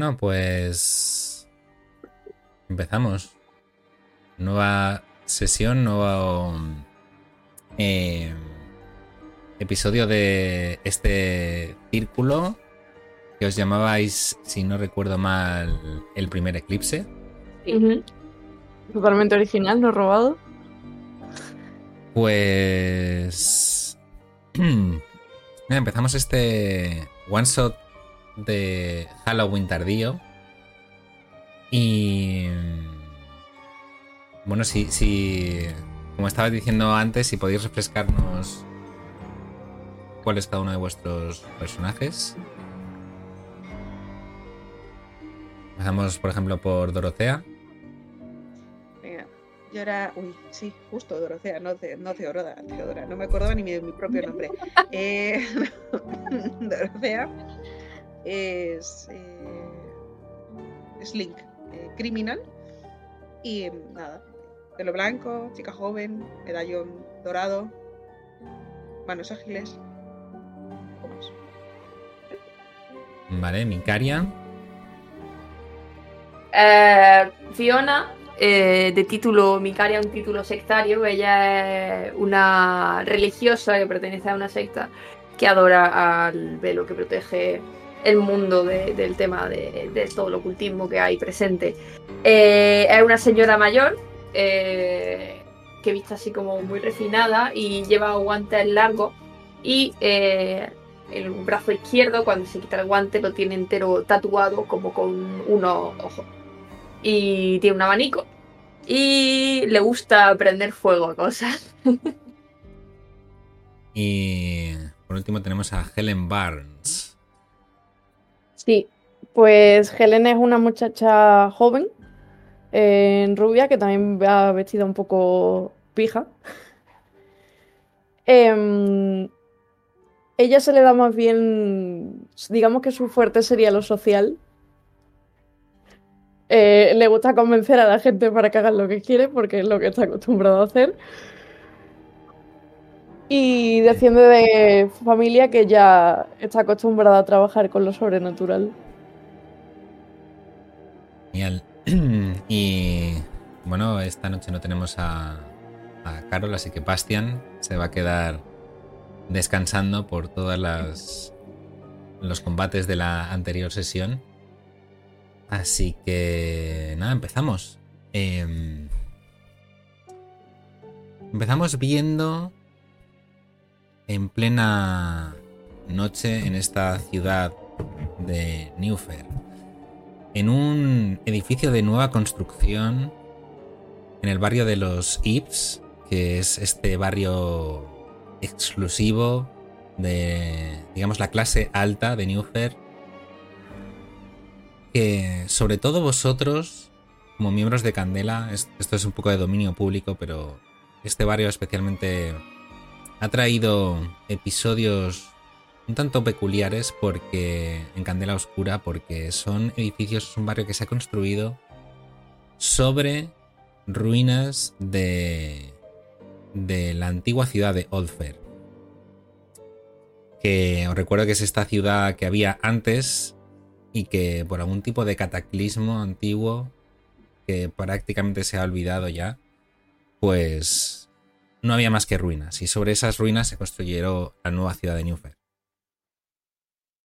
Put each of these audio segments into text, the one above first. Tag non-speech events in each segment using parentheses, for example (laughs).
Bueno, pues empezamos. Nueva sesión, nuevo eh, episodio de este círculo que os llamabais, si no recuerdo mal, el primer eclipse. Totalmente original, no robado. Pues (clears throat) empezamos este one shot de Halloween tardío. Y. Bueno, si, si. Como estaba diciendo antes, si podéis refrescarnos cuál es cada uno de vuestros personajes. Empezamos, por ejemplo, por Dorotea. Venga, yo era. Uy, sí, justo Dorotea, no, no Teodora, Teodora. No me acordaba ni mi, mi propio nombre. (laughs) eh, (laughs) Dorotea es, eh, Link, eh, criminal. Y nada, pelo blanco, chica joven, medallón dorado, manos ágiles. Vamos. Vale, Micaria. Eh, Fiona, eh, de título Micaria, un título sectario. Ella es una religiosa que pertenece a una secta que adora al velo que protege el mundo del tema de, todo el ocultismo que hay presente. Eh, es una señora mayor eh, que viste así como muy refinada y lleva guantes largos y eh, el brazo izquierdo cuando se quita el guante lo tiene entero tatuado como con unos ojos. Y tiene un abanico y le gusta prender fuego a cosas. (laughs) y por último tenemos a Helen Barnes. Sí, pues Helen es una muchacha joven, en rubia, que también va vestida un poco pija. (laughs) Em, ella se le da más bien, digamos que su fuerte sería lo social. Eh, le gusta convencer a la gente para que hagan lo que quiere, porque es lo que está acostumbrado a hacer. Y desciende de familia que ya está acostumbrada a trabajar con lo sobrenatural. Genial. (clears throat) Y bueno, esta noche no tenemos a, a Carol, así que Bastian se va a quedar descansando por todas las los combates de la anterior sesión. Así que nada, empezamos. Em, empezamos viendo en plena noche en esta ciudad de Newfer, en un edificio de nueva construcción en el barrio de los Ips, que es este barrio exclusivo de, digamos, la clase alta de Newfer, que sobre todo vosotros, como miembros de Candela, esto es un poco de dominio público, pero este barrio especialmente ha traído episodios un tanto peculiares porque en Candela Oscura porque son edificios, es un barrio que se ha construido sobre ruinas de de la antigua ciudad de Oldfair. Que os recuerdo que es esta ciudad que había antes y que por algún tipo de cataclismo antiguo que prácticamente se ha olvidado ya, pues no había más que ruinas, y sobre esas ruinas se construyeron la nueva ciudad de Newfair.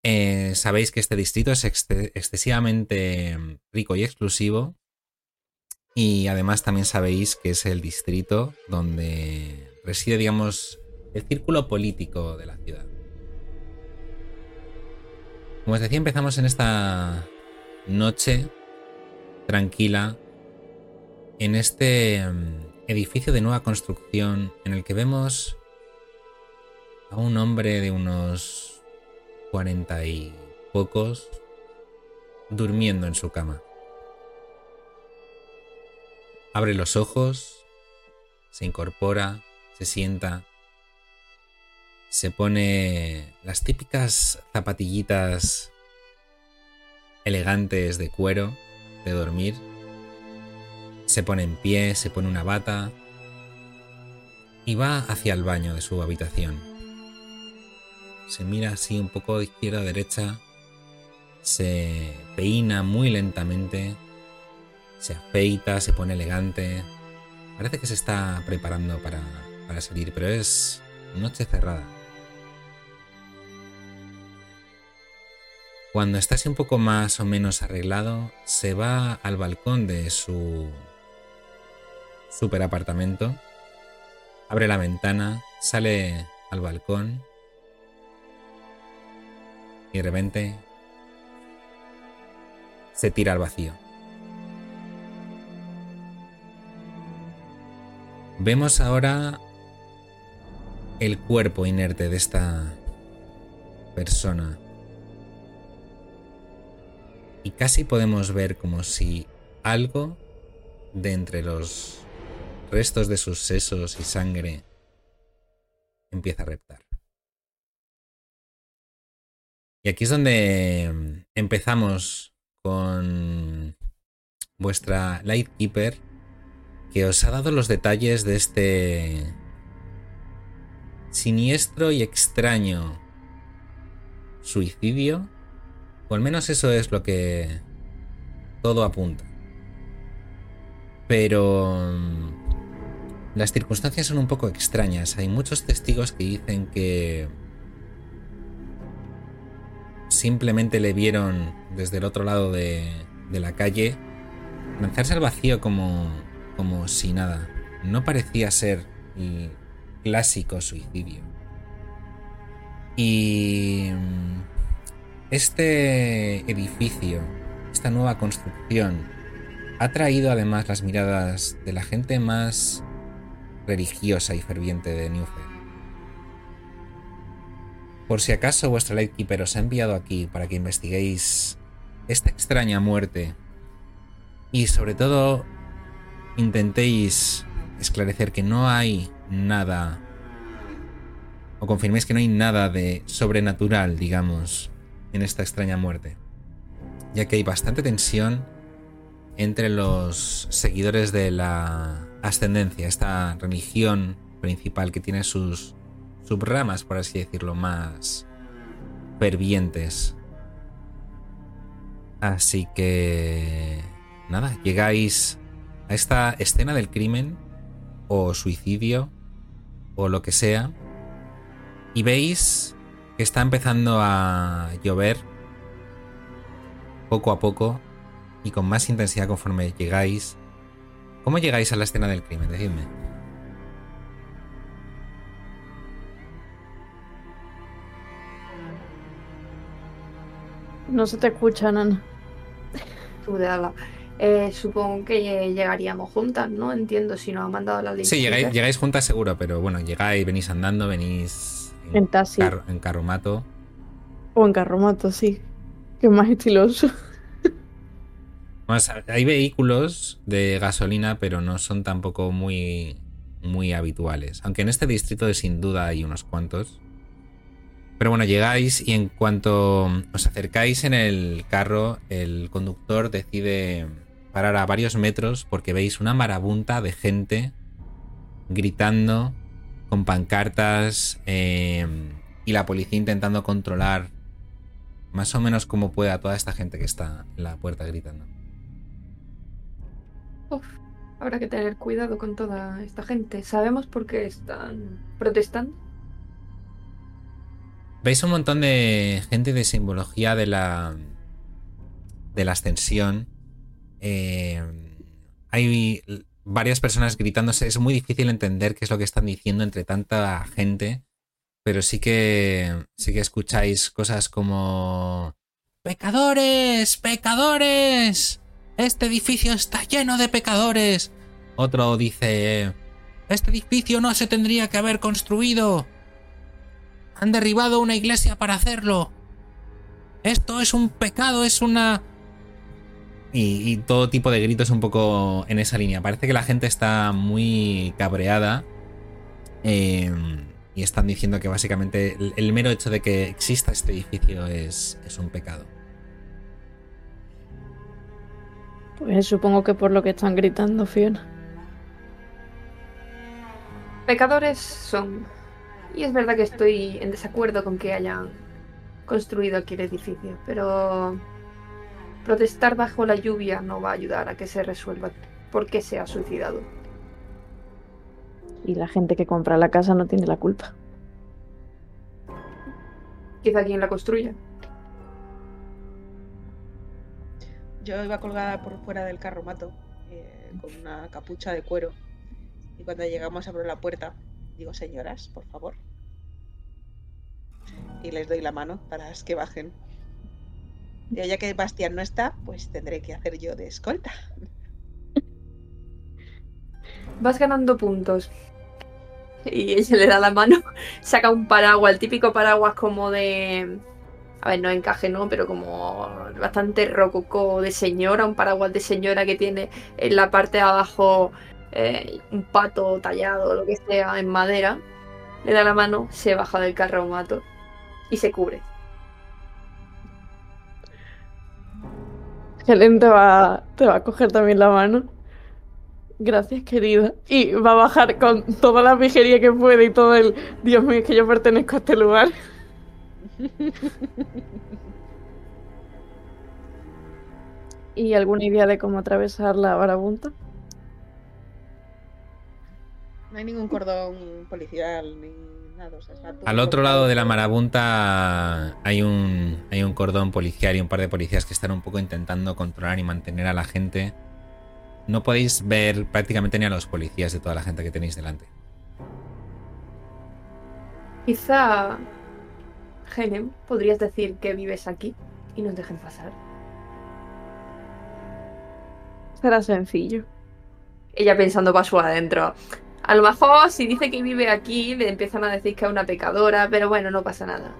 Eh, sabéis que este distrito es excesivamente rico y exclusivo, y además también sabéis que es el distrito donde reside, digamos, el círculo político de la ciudad. Como os decía, empezamos en esta noche tranquila, en este edificio de nueva construcción en el que vemos a un hombre de unos cuarenta y pocos durmiendo en su cama. Abre los ojos, se incorpora, se sienta, se pone las típicas zapatillitas elegantes de cuero de dormir se pone en pie, se pone una bata y va hacia el baño de su habitación. Se mira así un poco de izquierda a derecha, se peina muy lentamente, se afeita, se pone elegante. Parece que se está preparando para, para salir, pero es noche cerrada. Cuando está así un poco más o menos arreglado, se va al balcón de su super apartamento, abre la ventana, sale al balcón y de repente se tira al vacío. Vemos ahora el cuerpo inerte de esta persona. Y casi podemos ver como si algo de entre los restos de sus sesos y sangre empieza a reptar. Y aquí es donde empezamos con vuestra Lightkeeper que os ha dado los detalles de este siniestro y extraño suicidio, o al menos eso es lo que todo apunta. Pero las circunstancias son un poco extrañas. Hay muchos testigos que dicen que simplemente le vieron desde el otro lado de, la calle lanzarse al vacío como, como si nada. No parecía ser el clásico suicidio. Y mm, este edificio, esta nueva construcción, ha traído además las miradas de la gente más religiosa y ferviente de Newfield. Por si acaso vuestra Lightkeeper os ha enviado aquí para que investiguéis esta extraña muerte y sobre todo intentéis esclarecer que no hay nada o confirméis que no hay nada de sobrenatural, digamos, en esta extraña muerte, ya que hay bastante tensión entre los seguidores de la ascendencia, esta religión principal que tiene sus subramas, por así decirlo, más fervientes. Así que... Nada, llegáis a esta escena del crimen o suicidio o lo que sea y veis que está empezando a llover poco a poco y con más intensidad conforme llegáis. ¿Cómo llegáis a la escena del crimen? Decidme. No se te escucha, Nana. Tú de ala. Eh, supongo que llegaríamos juntas, ¿no? Entiendo si nos ha mandado la lista. Sí, llegáis, llegáis juntas seguro, pero bueno, llegáis, venís andando, venís En taxi. carro- en carromato. O en carromato, sí. Que es más estiloso. Hay vehículos de gasolina, pero no son tampoco muy, muy habituales. Aunque en este distrito sin duda hay unos cuantos. Pero bueno, llegáis y en cuanto os acercáis en el carro, el conductor decide parar a varios metros porque veis una marabunta de gente gritando con pancartas eh, y la policía intentando controlar más o menos como puede a toda esta gente que está en la puerta gritando. Uf, habrá que tener cuidado con toda esta gente. ¿Sabemos por qué están protestando? Veis un montón de gente de simbología de la de la ascensión. Eh, hay varias personas gritándose. Es muy difícil entender qué es lo que están diciendo entre tanta gente. Pero sí que sí que escucháis cosas como ¡Pecadores! ¡Pecadores! Este edificio está lleno de pecadores. Otro dice Este edificio no se tendría que haber construido. Han derribado una iglesia para hacerlo. Esto es un pecado, es una... Y, todo tipo de gritos un poco en esa línea. Parece que la gente está muy cabreada. eh, y están diciendo que básicamente el, mero hecho de que exista este edificio es un pecado. Pues supongo que por lo que están gritando, Fiona. Pecadores son. Y es verdad que estoy en desacuerdo con que hayan construido aquí el edificio, pero Protestar bajo la lluvia no va a ayudar a que se resuelva por qué se ha suicidado. Y la gente que compra la casa no tiene la culpa. Quizá quien la construya. Yo iba colgada por fuera del carromato eh, con una capucha de cuero. Y cuando llegamos abro la puerta. Digo, señoras, por favor. Y les doy la mano para que bajen. Y ya que Bastián no está, pues tendré que hacer yo de escolta. Vas ganando puntos. Y (laughs) ella le da la mano, saca un paraguas, el típico paraguas como de. A ver, no encaje, ¿no? Pero como bastante rococó de señora, un paraguas de señora que tiene en la parte de abajo eh, un pato tallado, lo que sea, en madera. Le da la mano, se baja del carro mato y se cubre. Helen te va, te va a coger también la mano. Gracias, querida. Y va a bajar con toda la pijería que puede y todo el. Dios mío, es que yo pertenezco a este lugar. (laughs) ¿Y alguna idea de cómo atravesar la barabunta? No hay ningún cordón policial ni nada. o sea, está todo Al otro lado de la marabunta hay un, hay un cordón policial y un par de policías que están un poco intentando controlar y mantener a la gente. No podéis ver prácticamente ni a los policías de toda la gente que tenéis delante. Quizá, Helen, podrías decir que vives aquí y nos dejen pasar. Será sencillo. Ella pensando para su adentro. A lo mejor si dice que vive aquí, le empiezan a decir que es una pecadora, pero bueno, no pasa nada.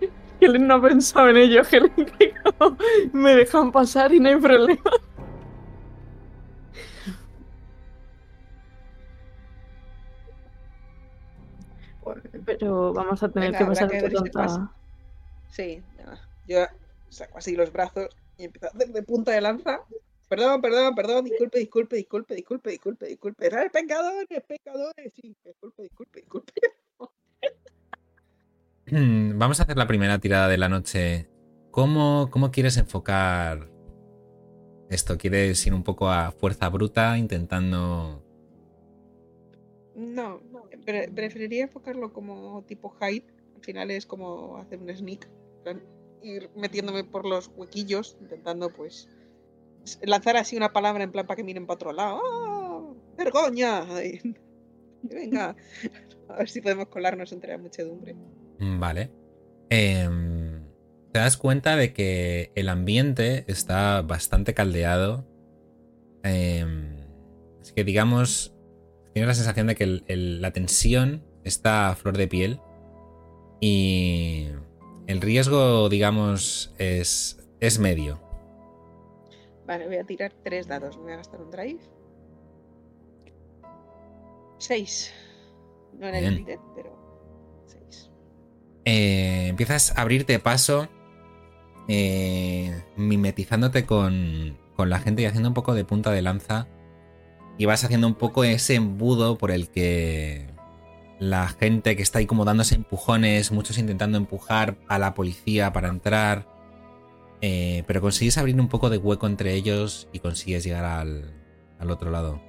(laughs) Helen no ha pensado en ello. Helen (laughs) me dejan pasar y no hay problema. Pero vamos a tener Venga, que pasar que pasa. Sí, ya. yo saco así los brazos y empiezo a hacer de punta de lanza. Perdón, perdón, perdón, disculpe, disculpe, disculpe, disculpe, disculpe, disculpe. ¡Ah, pecadores, pecadores! Sí, disculpe, disculpe, disculpe. Vamos a hacer la primera tirada de la noche. ¿Cómo, cómo quieres enfocar esto? ¿Quieres ir un poco a fuerza bruta intentando... No, pre- preferiría enfocarlo como tipo hide. Al final es como hacer un sneak. Ir metiéndome por los huequillos, intentando pues lanzar así una palabra en plan para que miren para otro lado. ¡Ah! ¡Vergoña! (laughs) Venga, a ver si podemos colarnos entre la muchedumbre. Mm, Vale. Em, te das cuenta de que el ambiente está bastante caldeado. Em, así que digamos, tienes la sensación de que el- el- la tensión está a flor de piel. Y el riesgo, digamos, es, es medio. Vale, voy a tirar tres dados. Me voy a gastar un drive. Seis. No en el líder, pero seis. Eh, empiezas a abrirte paso, eh, mimetizándote con, con la gente y haciendo un poco de punta de lanza. Y vas haciendo un poco ese embudo por el que la gente que está ahí como dándose empujones, muchos intentando empujar a la policía para entrar. eh, pero consigues abrir un poco de hueco entre ellos y consigues llegar al, al otro lado.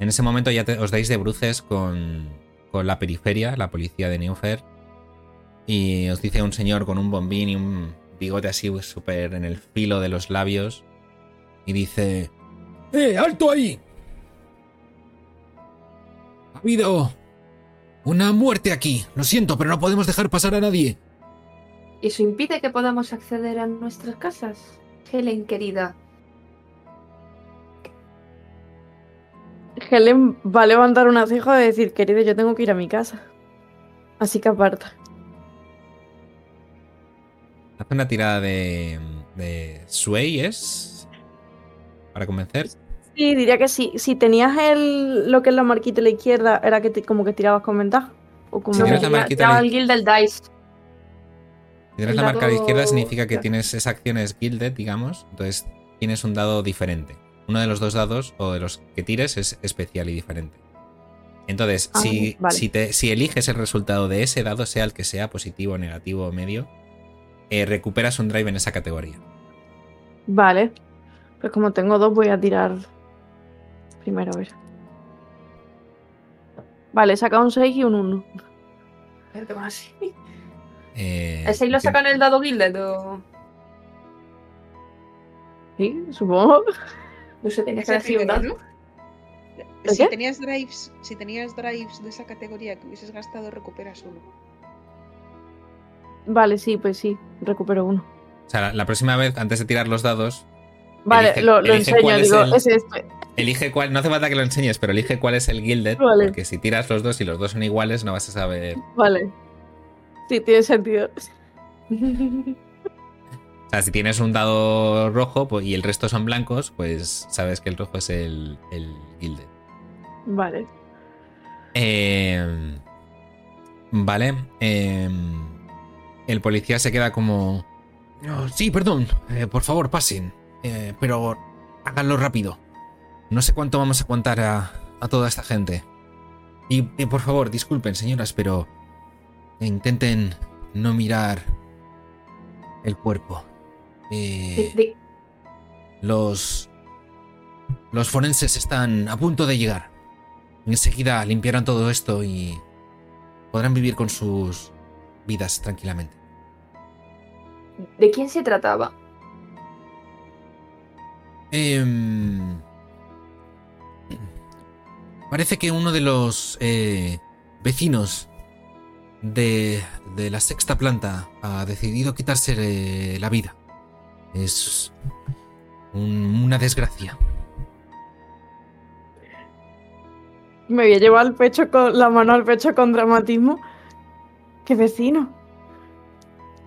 En ese momento ya te- os dais de bruces con, con la periferia, la policía de Newfair. Y os dice un señor con un bombín y un bigote así súper en el filo de los labios. Y dice... ¡Eh, alto ahí! Ha habido una muerte aquí. Lo siento, pero no podemos dejar pasar a nadie. ¿Eso impide que podamos acceder a nuestras casas? Helen, querida. Helen va a levantar una ceja y decir, querido, yo tengo que ir a mi casa. Así que aparta. Hace una tirada de... de Sway, ¿es? Para convencer. Sí, diría que sí. Si tenías el, lo que es la marquita a la izquierda, era que te- como que tirabas con ventaja. O como... Si tienes la marquita de- el guild del dice. Si tienes El la marca a la izquierda significa que tienes esa acción es gilded, digamos. Entonces tienes un dado diferente. Uno de los dos dados o de los que tires es especial y diferente. Entonces, Ah, si, vale. si, te- si eliges el resultado de ese dado, sea el que sea, positivo, negativo o medio, eh, recuperas un drive en esa categoría. Vale. Pues como tengo dos, voy a tirar primero, a ver. Vale, he sacado un 6 y un 1. Espérate, ¿cómo así? Eh, ¿El 6 lo sacan en el dado Gilded o...? Sí, supongo. No sé, tenías que decir un dado. ¿no? ¿El Si tenías drives, si tenías drives de esa categoría que hubieses gastado, recuperas uno. Vale, sí, pues sí, recupero uno. O sea, la, la próxima vez, antes de tirar los dados, Vale, Elige- lo, lo elige enseño, cuál es digo, el- es este. Elige cuál. No hace falta que lo enseñes, pero elige cuál es el Gilded. Vale. Porque si tiras los dos y los dos son iguales, no vas a saber. Vale. Sí, tiene sentido. O sea, si tienes un dado rojo pues, y el resto son blancos, pues sabes que el rojo es el, el Gilded. Vale. Eh, vale. eh, el policía se queda como... "Oh, sí, perdón. eh, por favor, pasen. eh, pero háganlo rápido. No sé cuánto vamos a aguantar a, a toda esta gente. Y, y, por favor, disculpen, señoras, pero intenten no mirar el cuerpo. Eh, De- de- los. Los forenses están a punto de llegar. Enseguida limpiarán todo esto y podrán vivir con sus vidas tranquilamente. ¿De quién se trataba? Em, parece que uno de los eh, vecinos de, de la sexta planta ha decidido quitarse eh, la vida. Es un- una desgracia. Me voy a llevar pecho con la mano al pecho con dramatismo. ¡Qué vecino!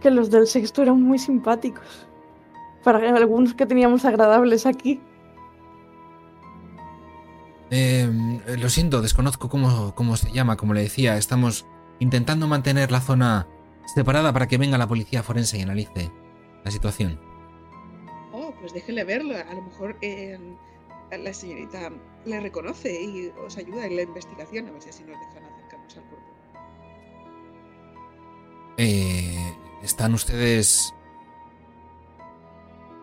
Que los del sexto eran muy simpáticos. Para algunos que teníamos agradables aquí. Eh, lo siento, desconozco cómo, cómo se llama, como le decía, estamos intentando mantener la zona separada para que venga la policía forense y analice la situación. Oh, pues déjele verlo. A lo mejor eh, la señorita le reconoce y os ayuda en la investigación. A ver si así nos dejan acercarnos al cuerpo. Eh, ¿Están ustedes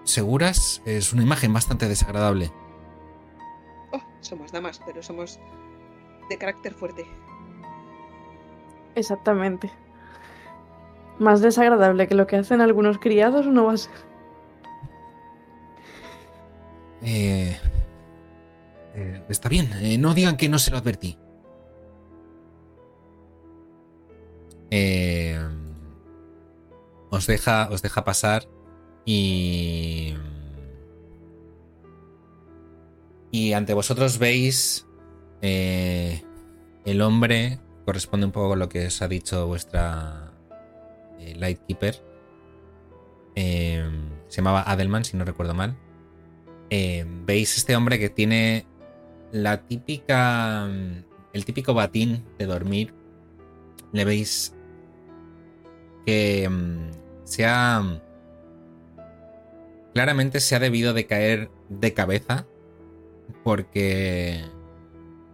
seguras? Es una imagen bastante desagradable. Oh, somos damas, pero somos de carácter fuerte. Exactamente. Más desagradable que lo que hacen algunos criados no va a ser. Eh, eh, está bien, eh, no digan que no se lo advertí. Eh, os deja, os deja pasar y y ante vosotros veis eh, el hombre corresponde un poco con lo que os ha dicho vuestra eh, Lightkeeper. Eh, se llamaba Adelman, si no recuerdo mal. Veis este hombre que tiene la típica. El típico batín de dormir. Le veis que mm, se ha. Claramente se ha debido de caer de cabeza. Porque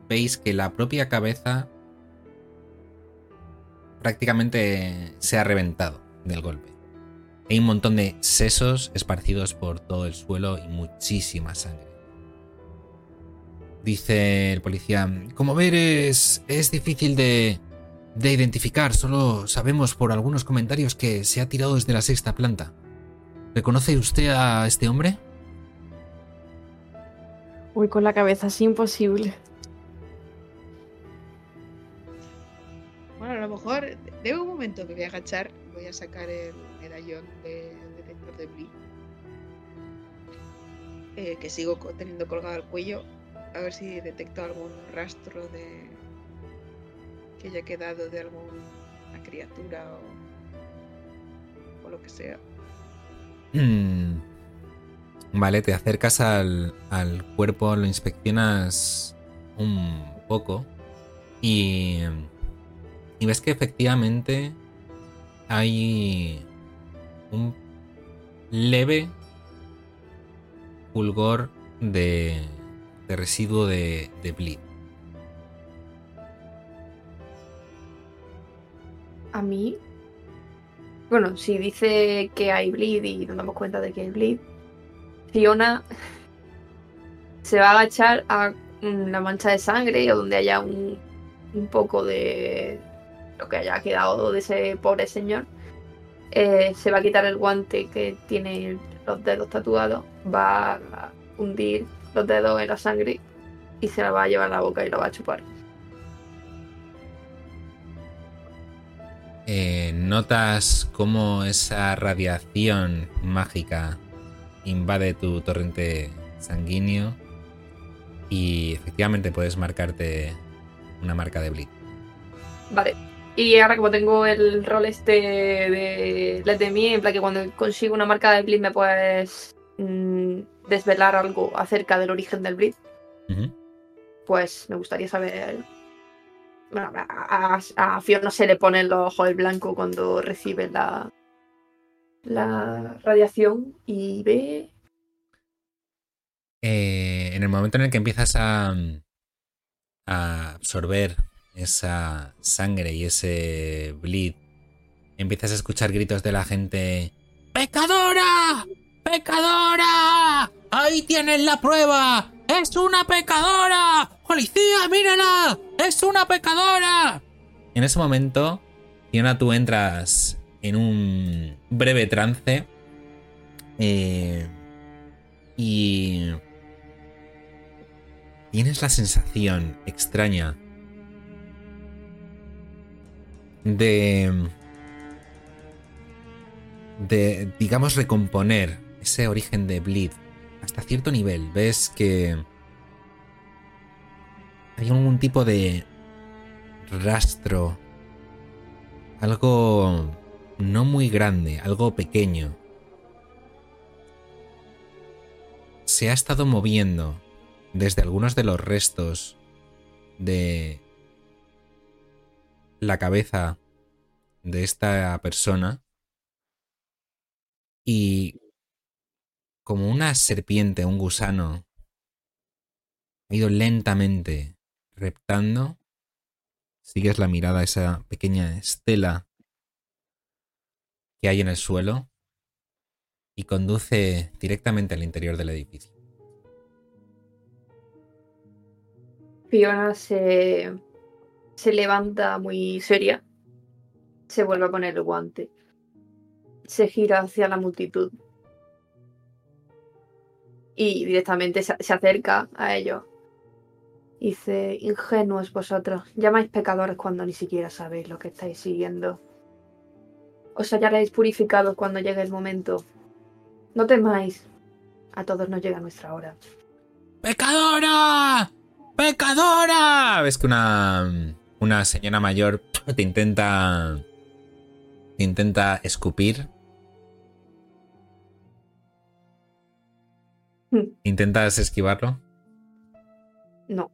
veis que la propia cabeza prácticamente se ha reventado del golpe. Hay un montón de sesos esparcidos por todo el suelo y muchísima sangre. Dice el policía, como ver es, es difícil de, de identificar, solo sabemos por algunos comentarios que se ha tirado desde la sexta planta. ¿Reconoce usted a este hombre? Uy, con la cabeza así imposible. Bueno, a lo mejor, de un momento me voy a agachar, voy a sacar el medallón de detector de Blee. eh, que sigo teniendo colgado al cuello, a ver si detecto algún rastro de que haya quedado de alguna criatura o, o lo que sea. Mm. Vale, te acercas al, al cuerpo, lo inspeccionas un poco y, y ves que efectivamente hay un leve fulgor de, de residuo de, de bleed. A mí. Bueno, si dice que hay bleed y nos damos cuenta de que hay bleed, Fiona se va a agachar a la mancha de sangre o donde haya un, un poco de lo que haya quedado de ese pobre señor. Eh, se va a quitar el guante que tiene los dedos tatuados, va a hundir los dedos en la sangre y se la va a llevar a la boca y la va a chupar. Eh, notas cómo esa radiación mágica invade tu torrente sanguíneo y efectivamente puedes marcarte una marca de bleed. Vale. Y ahora como tengo el rol este de Let de mí, en plan que cuando consigo una marca de bleed me puedes mm, desvelar algo acerca del origen del bleed, pues me gustaría saber... Bueno, a, a- a Fiona se le ponen los ojos el blanco cuando recibe la, la radiación y ve... Eh, en el momento en el que empiezas a, a absorber esa sangre y ese bleed, empiezas a escuchar gritos de la gente. ¡Pecadora! ¡Pecadora! ¡Ahí tienes la prueba! ¡Es una pecadora! ¡Policía, mírala! ¡Es una pecadora! En ese momento, Fiona, tú entras en un breve trance. eh, y tienes la sensación extraña de de digamos recomponer ese origen de bleed hasta cierto nivel ves que hay algún tipo de rastro algo no muy grande algo pequeño se ha estado moviendo desde algunos de los restos de la cabeza de esta persona y como una serpiente, un gusano, ha ido lentamente reptando. Sigues la mirada a esa pequeña estela que hay en el suelo y conduce directamente al interior del edificio. Fiona se, se levanta muy seria, se vuelve a poner el guante, se gira hacia la multitud y directamente se, se acerca a ellos. Dice, ingenuos vosotros, llamáis pecadores cuando ni siquiera sabéis lo que estáis siguiendo. Os hallaréis purificados cuando llegue el momento. No temáis, a todos nos llega nuestra hora. ¡Pecadora! ¡Pecadora! Ves que una, una señora mayor (tsk) te intenta. te intenta escupir. Hmm. ¿Intentas esquivarlo? No,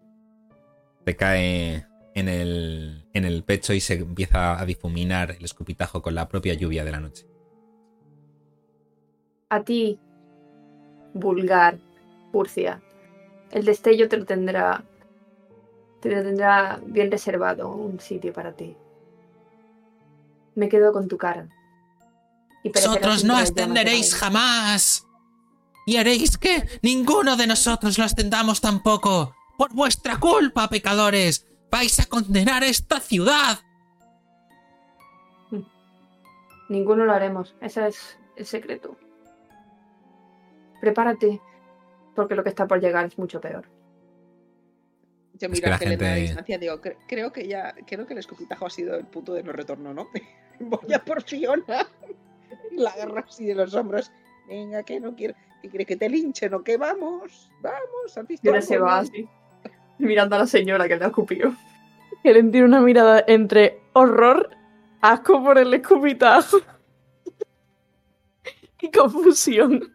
Te cae en el, en el pecho y se empieza a difuminar el escupitajo con la propia lluvia de la noche. A ti, vulgar, Furcia, el destello te lo tendrá. Te lo tendrá bien reservado un sitio para ti. Me quedo con tu cara. Y Vosotros no ascenderéis jamás. Y haréis que ninguno de nosotros lo ascendamos tampoco. Por vuestra culpa, pecadores. Vais a condenar esta ciudad. Ninguno lo haremos. Ese es el secreto. Prepárate, porque lo que está por llegar es mucho peor. Yo Es miro que la a gente- distancia digo, "Cre- creo que ya, creo que el escupitajo ha sido el punto de no retorno, ¿no? (laughs) Voy a por Fiona y (laughs) la agarro así de los hombros. Venga, que no quiero. ¿Qué quiere que te linchen o qué? Vamos, vamos, ¿has visto algo, se va no? así, mirando a la señora que le ha escupido. Helen tiene una mirada entre horror, asco por el escupitajo (laughs) y confusión.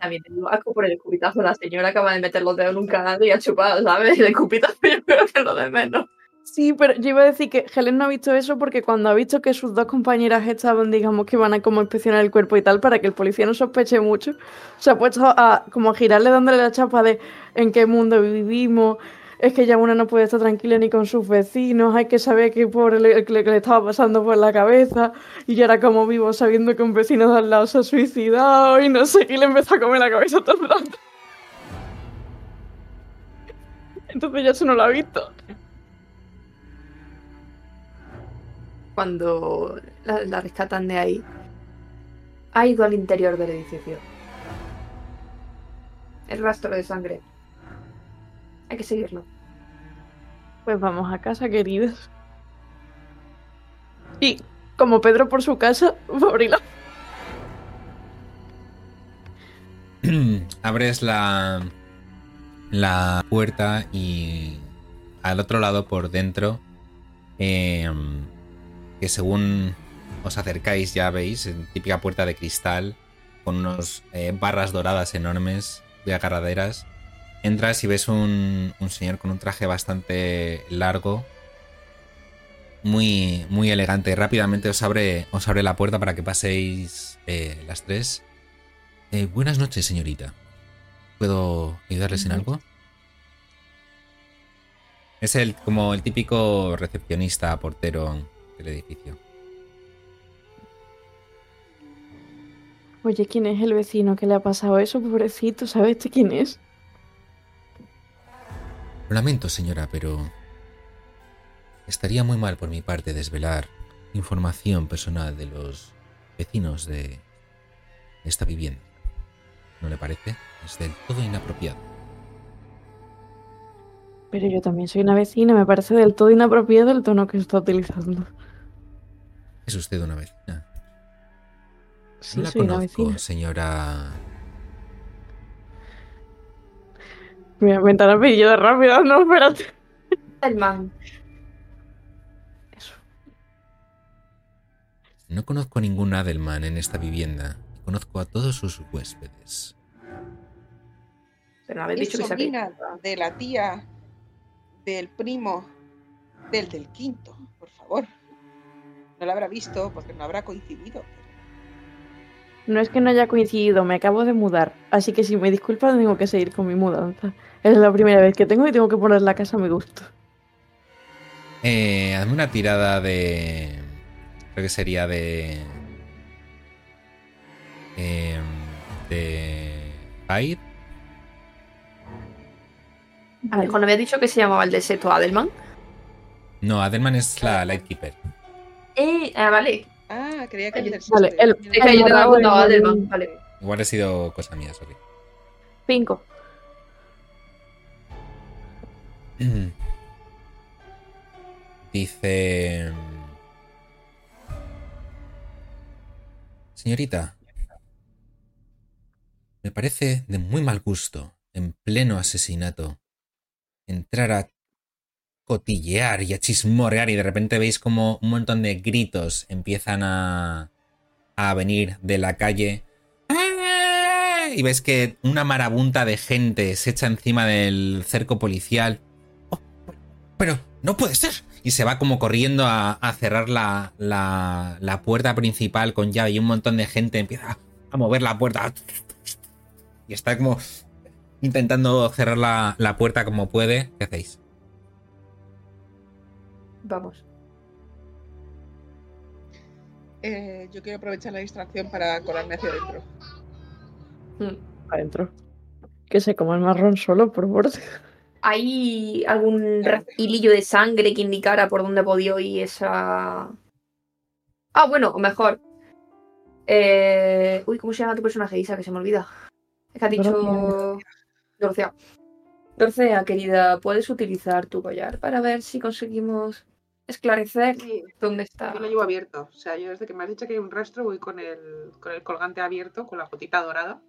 También tengo asco por el escupitazo. La señora acaba de meter los dedos en un canal y ha chupado, ¿sabes? El escupitazo (laughs) yo creo que es lo de menos. Sí, pero yo iba a decir que Helen no ha visto eso porque cuando ha visto que sus dos compañeras estaban, digamos, que van a como inspeccionar el cuerpo y tal, para que el policía no sospeche mucho, se ha puesto a como a girarle dándole la chapa de en qué mundo vivimos, es que ya una no puede estar tranquila ni con sus vecinos, hay que saber qué por le, que le- estaba pasando por la cabeza, y yo era como vivo sabiendo que un vecino de al lado se ha suicidado y no sé qué, le empezó a comer la cabeza todo el rato. Entonces ya eso no lo ha visto. Cuando la, la rescatan de ahí, ha ido al interior del edificio. El rastro de sangre. Hay que seguirlo. Pues vamos a casa, queridas. Y como Pedro por su casa, va a abrirla. Abres la, la puerta y al otro lado, por dentro, eh, que según os acercáis ya veis, en típica puerta de cristal, con unos eh, barras doradas enormes de agarraderas. Entras y ves un, un señor con un traje bastante largo, muy, muy elegante. Rápidamente os abre, os abre la puerta para que paséis eh, las tres. Eh, buenas noches, señorita. ¿Puedo ayudarles en algo? Es el, como el típico recepcionista, portero del edificio. Oye, ¿quién es el vecino que le ha pasado eso, pobrecito? ¿Sabes de quién es? Lo lamento, señora, pero estaría muy mal por mi parte desvelar información personal de los vecinos de esta vivienda. ¿No le parece? Es del todo inapropiado. Pero yo también soy una vecina, me parece del todo inapropiado el tono que está utilizando. Es usted una vecina. Sí, no la soy una conozco, vecina. señora. Me voy a inventar apellido rápido, no, espérate. El man. Eso. No conozco a ningún Adelman en esta vivienda. Conozco a todos sus huéspedes. Pero no habéis Es dicho que sobrina de la tía, del primo, del del quinto, por favor. No la habrá visto porque no habrá coincidido. No es que no haya coincidido, me acabo de mudar. Así que si me disculpan, tengo que seguir con mi mudanza. Es la primera vez que tengo y tengo que poner la casa a mi gusto. Eh, hazme una tirada de. Creo que sería de. Eh, de. Hyde. Vale, cuando había dicho que se llamaba el deseto Adelman. No, Adelman es la Lightkeeper. Eh, ah, vale. Ah, creía que Vale, el del vale, sexto. el- Es que yo tengo morado apuntado a en el- Adelman. Vale. Igual ha sido cosa mía, sorry. Cinco. (clears throat) Dice. Señorita, me parece de muy mal gusto, en pleno asesinato, entrar a cotillear y a chismorrear y de repente veis como un montón de gritos empiezan a, a venir de la calle. Y ves que una marabunta de gente se echa encima del cerco policial. Oh, pero no puede ser. Y se va como corriendo a, a cerrar la, la, la puerta principal con llave y un montón de gente empieza a mover la puerta. Y está como intentando cerrar la, la puerta como puede. ¿Qué hacéis? Vamos. Eh, yo quiero aprovechar la distracción para colarme hacia adentro. Mm. Adentro. Que se coma el marrón solo, por favor. ¿Hay algún hilillo de sangre que indicara por dónde podía ir esa. Ah, bueno, o mejor. Eh... Uy, ¿cómo se llama tu personaje, Isa? Que se me olvida. Es que has dicho. Dorcea. Dorcea, querida, ¿puedes utilizar tu collar para ver si conseguimos esclarecer Sí, dónde está? yo lo llevo abierto. O sea, yo desde que me has dicho que hay un rastro voy con el, con el colgante abierto, con la gotita dorada.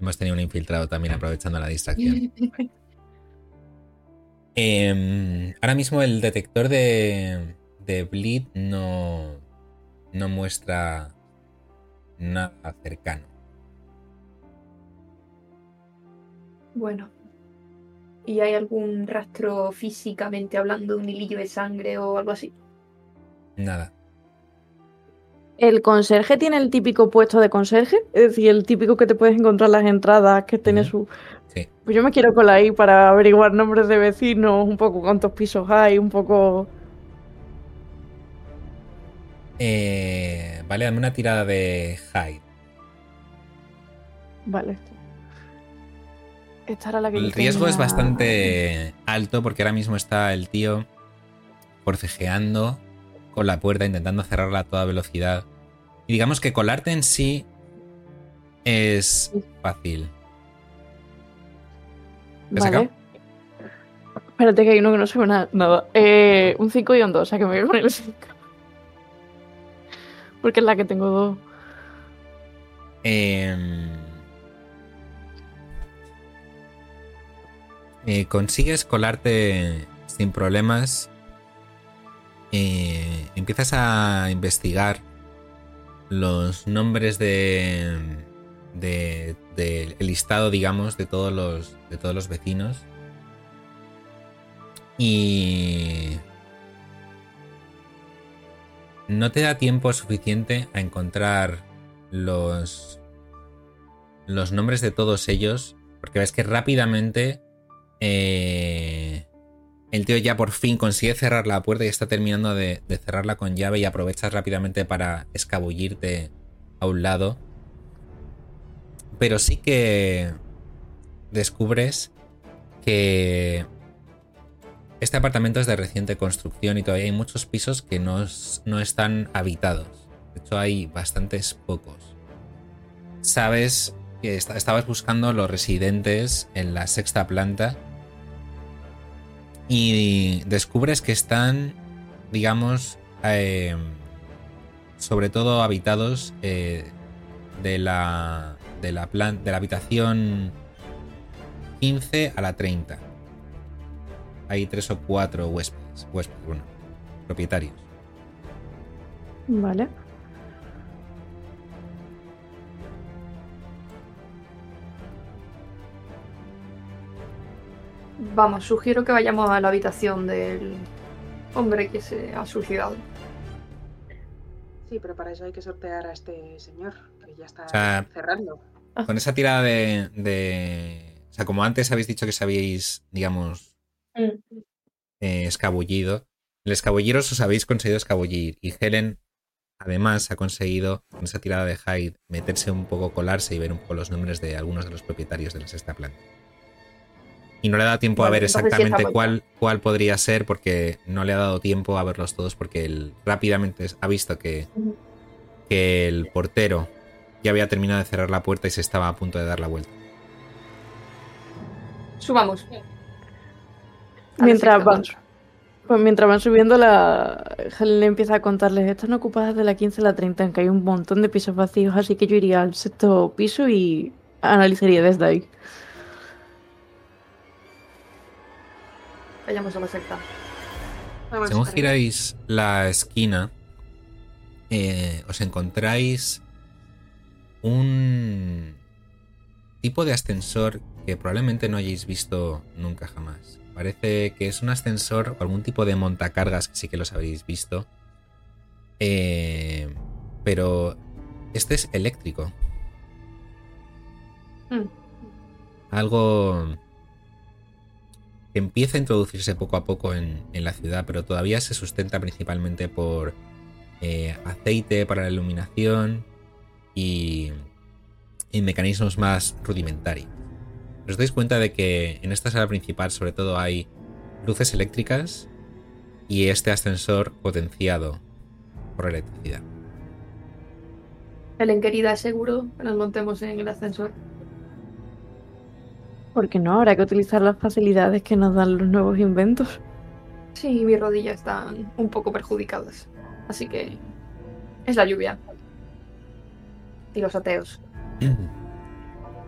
Hemos tenido un infiltrado también aprovechando la distracción. (laughs) Em, ahora mismo el detector de, de Bleed no, no muestra nada cercano. Bueno. ¿Y hay algún rastro físicamente hablando de un hilillo de sangre o algo así? Nada. ¿El conserje tiene el típico puesto de conserje? Es decir, el típico que te puedes encontrar las entradas, que tiene su... Sí. Pues yo me quiero colar ahí para averiguar nombres de vecinos, un poco cuántos pisos hay, un poco... Eh, vale, dame una tirada de hide. Vale. Esta era la que El riesgo es bastante alto porque ahora mismo está el tío forcejeando con la puerta, intentando cerrarla a toda velocidad. Y digamos que colarte en sí es fácil. ¿Qué has Vale. Espérate que hay uno que no se ve nada. nada. Eh, un 5 y un 2, o sea que me voy a poner el 5. Porque es la que tengo dos. Em, eh, consigues colarte sin problemas. Eh, empiezas a investigar los nombres de, de, de- el listado, digamos, de todos los de todos los vecinos. Y no te da tiempo suficiente a encontrar los los nombres de todos ellos porque ves que rápidamente eh, el tío ya por fin consigue cerrar la puerta y está terminando de, de cerrarla con llave y aprovechas rápidamente para escabullirte a un lado. Pero sí que descubres que este apartamento es de reciente construcción y todavía hay muchos pisos que no, no están habitados. De hecho, hay bastantes pocos. Sabes que esta- estabas buscando los residentes en la sexta planta y descubres que están, digamos, eh, sobre todo habitados eh, de la de la de la habitación 15 a la 30. Hay tres o cuatro huéspedes, huéspedes, bueno, propietarios. Vale. Vamos, sugiero que vayamos a la habitación del hombre que se ha suicidado. Sí, pero para eso hay que sortear a este señor, que ya está O sea, cerrando. Con esa tirada de, de- O sea, como antes habéis dicho que sabíais, digamos, eh, escabullido. El escabulliros os habéis conseguido escabullir. Y Helen, además, ha conseguido, con esa tirada de Hyde, meterse un poco, colarse y ver un poco los nombres de algunos de los propietarios de la sexta planta. Y no le ha dado tiempo a ver sí exactamente cuál, cuál podría ser, porque no le ha dado tiempo a verlos todos, porque él rápidamente ha visto que, que el portero ya había terminado de cerrar la puerta y se estaba a punto de dar la vuelta. Subamos. Mientras van, pues mientras van subiendo, la Helen empieza a contarles, están ocupadas de la 15 a la 30, en que hay un montón de pisos vacíos, así que yo iría al sexto piso y analizaría desde ahí. Vayamos a la secta. Vamos Según giráis la esquina, eh, os encontráis un tipo de ascensor que probablemente no hayáis visto nunca jamás. Parece que es un ascensor o algún tipo de montacargas que sí que los habréis visto. Eh, pero este es eléctrico. Mm. Algo que empieza a introducirse poco a poco en, en la ciudad, pero todavía se sustenta principalmente por eh, aceite para la iluminación y, y mecanismos más rudimentarios. Os dais cuenta de que en esta sala principal sobre todo hay luces eléctricas y este ascensor potenciado por electricidad. Helen, querida, ¿es seguro que nos montemos en el ascensor? Porque no, habrá que utilizar las facilidades que nos dan los nuevos inventos. Sí, mis rodillas están un poco perjudicadas. Así que es la lluvia. Y los ateos. (clears throat)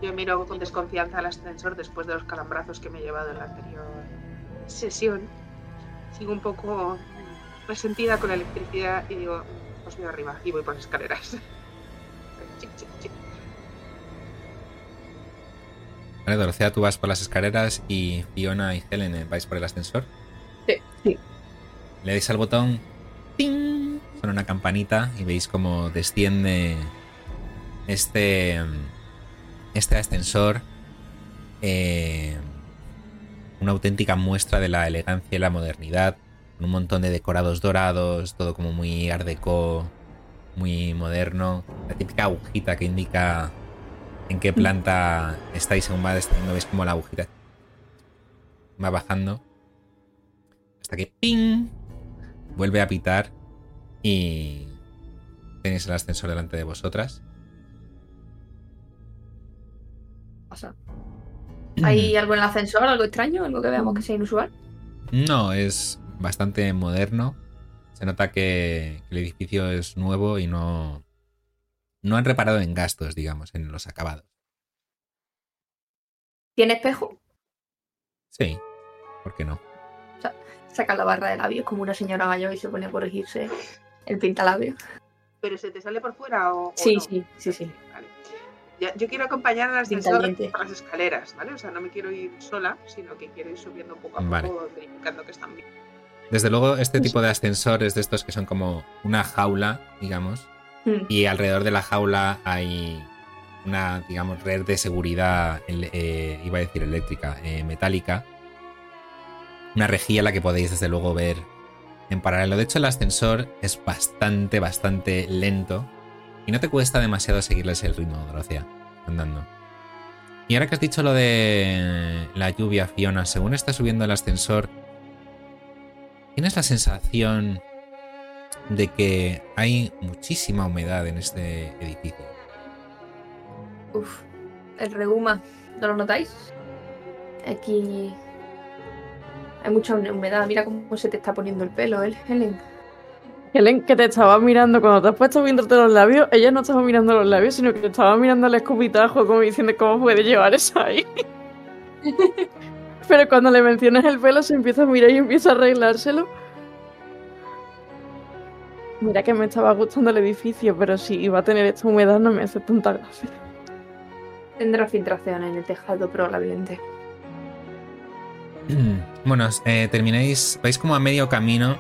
Yo miro con desconfianza al ascensor después de los calambrazos que me he llevado en la anterior sesión. Sigo un poco resentida con la electricidad y digo, os voy arriba y voy por las escaleras. (laughs) Chic, chic, chic. Vale, Dorothea, tú vas por las escaleras y Fiona y Helen vais por el ascensor. Sí. Sí. Le dais al botón. ¡Ting! una campanita y veis cómo desciende este, este ascensor. eh, una auténtica muestra de la elegancia y la modernidad. Con un montón de decorados dorados, todo como muy art muy moderno. La típica agujita que indica en qué planta estáis según va. Veis como la agujita va bajando. Hasta que ¡ping! Vuelve a pitar y tenéis el ascensor delante de vosotras. Pasa? ¿Hay algo en el ascensor, algo extraño, algo que veamos que sea inusual? No, es bastante moderno. Se nota que el edificio es nuevo y no, no han reparado en gastos, digamos, en los acabados. ¿Tiene espejo? Sí, ¿por qué no? Saca la barra de labios como una señora mayor y se pone a corregirse el pintalabio. ¿Pero se te sale por fuera o, o Sí, no? sí, sí, sí. Vale. Ya, yo quiero acompañar al ascensor por las escaleras, ¿vale? O sea, no me quiero ir sola, sino que quiero ir subiendo poco a Vale. poco, verificando que están bien. Desde luego, este tipo de ascensores de estos que son como una jaula, digamos, Mm. y alrededor de la jaula hay una, digamos, red de seguridad, eh, iba a decir eléctrica, eh, metálica. Una rejilla a la que podéis, desde luego, ver en paralelo. De hecho, el ascensor es bastante, bastante lento y no te cuesta demasiado seguirles el ritmo, Dorothea, andando. Y ahora que has dicho lo de la lluvia, Fiona, según está subiendo el ascensor, ¿tienes la sensación de que hay muchísima humedad en este edificio? Uf, el reuma, ¿no lo notáis? Aquí hay mucha humedad. Mira cómo se te está poniendo el pelo, ¿eh, Helen. Helen, que te estaba mirando cuando te has puesto viéndote los labios, ella no estaba mirando los labios, sino que te estaba mirando el escupitajo, como diciendo cómo puede llevar eso ahí. (laughs) Pero cuando le mencionas el pelo, se empieza a mirar y empieza a arreglárselo. Mira que me estaba gustando el edificio, pero si iba a tener esta humedad no me hace tanta gracia. Tendrá filtración en el tejado, probablemente. (clears throat) Bueno, eh, termináis, vais como a medio camino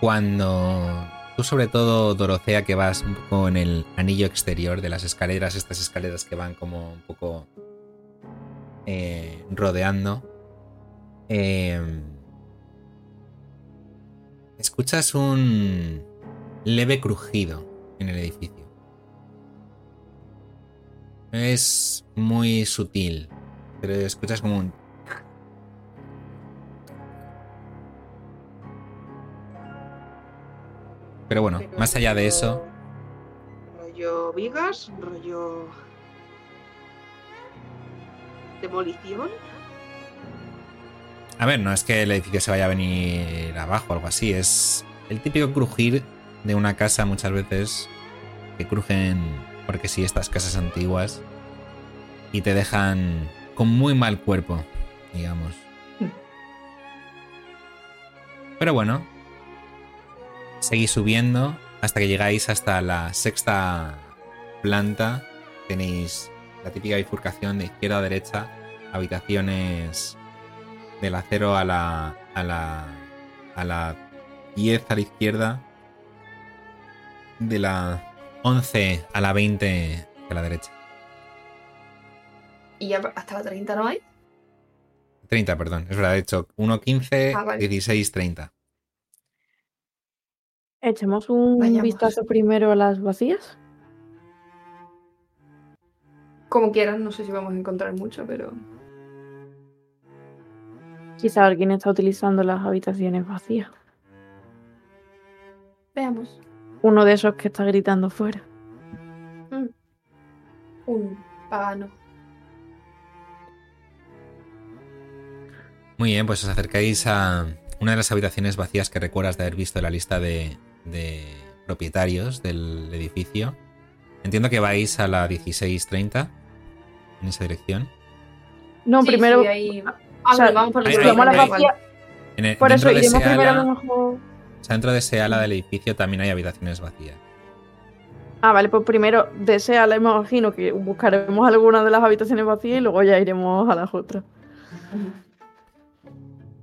cuando tú sobre todo, Dorothea, que vas un poco en el anillo exterior de las escaleras, estas escaleras que van como un poco eh, rodeando, eh, escuchas un leve crujido en el edificio. Es muy sutil, pero escuchas como un Pero bueno, Pero más allá de eso, Rollo vigas, rollo. demolición. a ver, no es que el edificio se vaya a venir abajo o algo así, es el típico crujir de una casa muchas veces que crujen porque sí, estas casas antiguas y te dejan con muy mal cuerpo, digamos. Pero bueno, seguís subiendo hasta que llegáis hasta la sexta planta. Tenéis la típica bifurcación de izquierda a derecha, habitaciones del acero a la a la a la 10 a la izquierda, de la 11 a la 20 a la derecha. ¿Y ya hasta la 30 no hay? 30, perdón, es verdad, de hecho, 1, 15, Ah, vale. 16, 30. Echemos un Vayamos. vistazo primero a las vacías. Como quieran, no sé si vamos a encontrar mucho, pero. Quizá alguien está utilizando las habitaciones vacías. Veamos. Uno de esos que está gritando fuera. Un pagano. Muy bien, pues os acercáis a una de las habitaciones vacías que recuerdas de haber visto en la lista de, de propietarios del edificio. Entiendo que vais a la 1630 en esa dirección. No, Sí, primero sí, ahí- Ah, o sea, bueno, vamos por el ahí- otro ahí- vamos a las ahí- vacías. En el- Por eso dentro, de iremos primero a lo mejor. o sea, dentro de ese ala del edificio también hay habitaciones vacías. Ah, vale, pues primero de ese ala imagino que buscaremos alguna de las habitaciones vacías y luego ya iremos a las otras.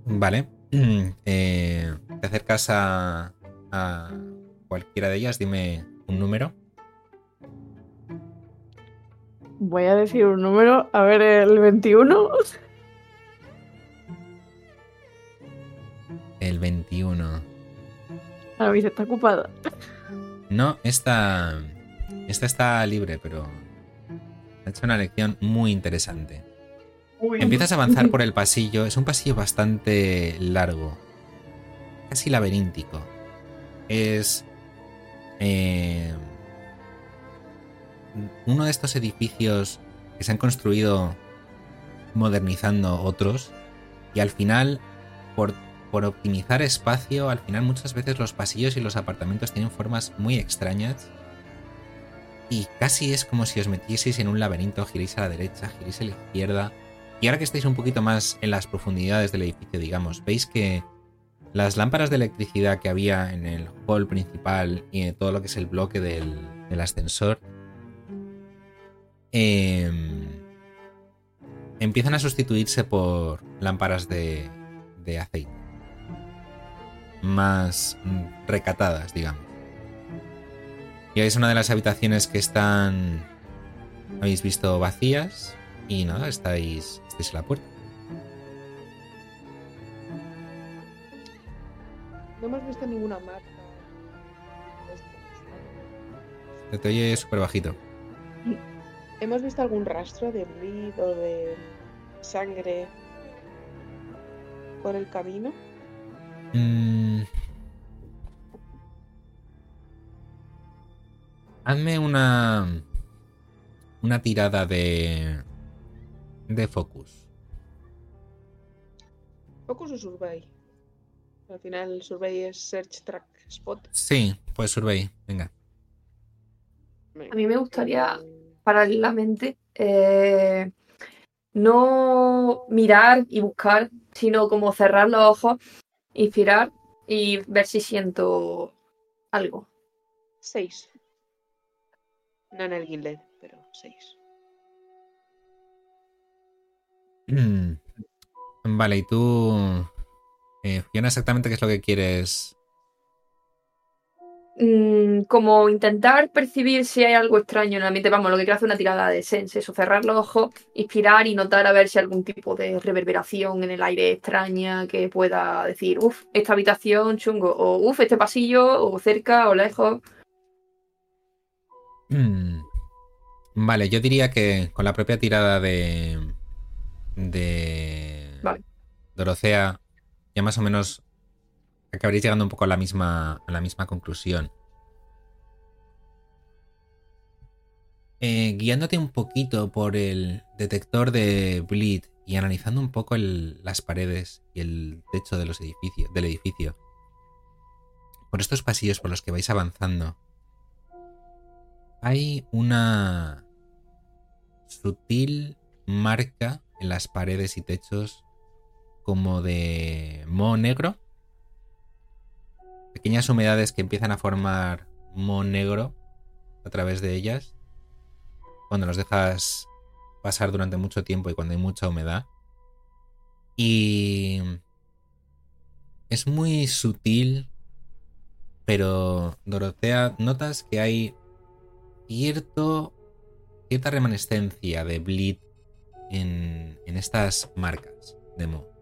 Vale. (clears throat) Eh, te acercas a, a cualquiera de ellas, dime un número. Voy a decir un número. A ver, el 21. El 21. La misa está ocupada. No, esta. Esta está libre, pero. Ha hecho una lección muy interesante. Empiezas a avanzar (laughs) por el pasillo. Es un pasillo bastante largo. Casi laberíntico. Es. eh, uno de estos edificios que se han construido modernizando otros. Y al final, por, por optimizar espacio, al final muchas veces los pasillos y los apartamentos tienen formas muy extrañas. Y casi es como si os metieseis en un laberinto, giréis a la derecha, giréis a la izquierda. Y ahora que estáis un poquito más en las profundidades del edificio, digamos, veis que las lámparas de electricidad que había en el hall principal y en todo lo que es el bloque del, ascensor em, empiezan a sustituirse por lámparas de, de aceite. Más recatadas, digamos. Y es una de las habitaciones que están, habéis visto vacías y nada, estáis, estáis la puerta. No hemos visto ninguna marca. Se te oye súper bajito. ¿Hemos visto algún rastro de bleed o de sangre por el camino? Mm. Hazme una. Una tirada de. De focus. Focus o survey. Al final el survey es search track spot. Sí, pues survey, venga. A mí me gustaría, paralelamente, eh, no mirar y buscar, sino como cerrar los ojos, inspirar y ver si siento algo. Seis. No en el Gilded, pero seis. Mm. Vale, y tú. Eh, Fiona, exactamente qué es lo que quieres. Mm, como intentar percibir si hay algo extraño en el ambiente. Vamos, lo que quiero hacer es una tirada de sense, eso, cerrar los ojos, inspirar y notar a ver si hay algún tipo de reverberación en el aire extraña que pueda decir, uff, esta habitación chungo, o uff, este pasillo, o cerca, o lejos. Mm. Vale, yo diría que con la propia tirada de. de. Vale. Dorothea, ya más o menos acabaréis llegando un poco a la misma, a la misma conclusión. Eh, guiándote un poquito por el detector de bleed y analizando un poco las paredes y el techo de los edificios, del edificio, por estos pasillos por los que vais avanzando, hay una sutil marca en las paredes y techos como de moho negro. Pequeñas humedades que empiezan a formar moho negro a través de ellas. Cuando los dejas pasar durante mucho tiempo y cuando hay mucha humedad. Y es muy sutil, pero Dorotea, notas que hay cierto, cierta remanescencia de bleed en, en estas marcas de moho.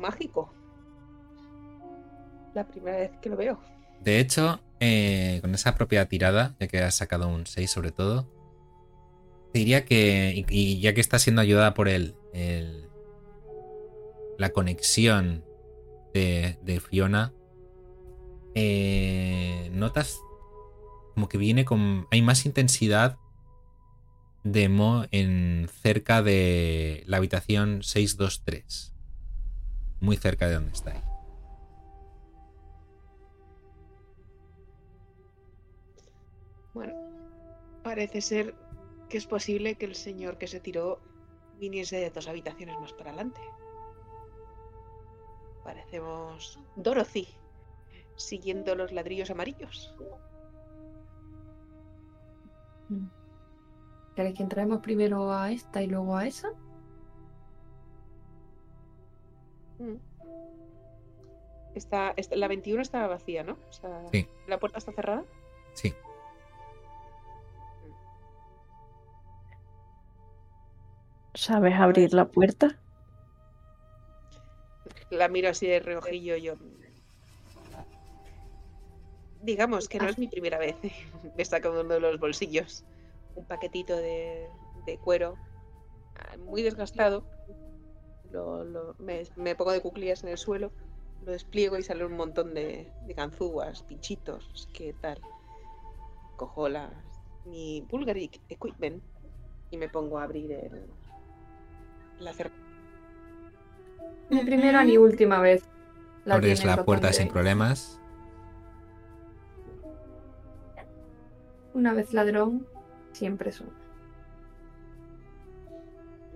Mágico. La primera vez que lo veo. De hecho, eh, con esa propia tirada, ya que has sacado un 6 sobre todo, diría que, y, ya que estás siendo ayudada por el, el- la conexión de, de Fiona, eh, notas como que viene con... Hay más intensidad de Mo en cerca de la habitación 623. Muy cerca de donde estáis. Bueno, parece ser que es posible que el señor que se tiró viniese de dos habitaciones más para adelante. Parecemos Dorothy, siguiendo los ladrillos amarillos. ¿Queréis que entremos primero a esta y luego a esa? Mm. Está, está- la 21 estaba vacía, ¿no? O sea, Sí. ¿La puerta está cerrada? Sí. ¿Sabes abrir la puerta? La miro así de reojillo yo. Digamos que no es mi primera vez. (laughs) Me saca uno de los bolsillos un paquetito de, de cuero ah, muy desgastado. Lo- lo- me, me pongo de cuclillas en el suelo, lo despliego y sale un montón de, de ganzúas, pinchitos, qué tal. Cojo las, mi Bulgaric Equipment y me pongo a abrir el, la cerradura. Ni primera ni última vez. la Abres la puerta sin problemas. Una vez ladrón, siempre son.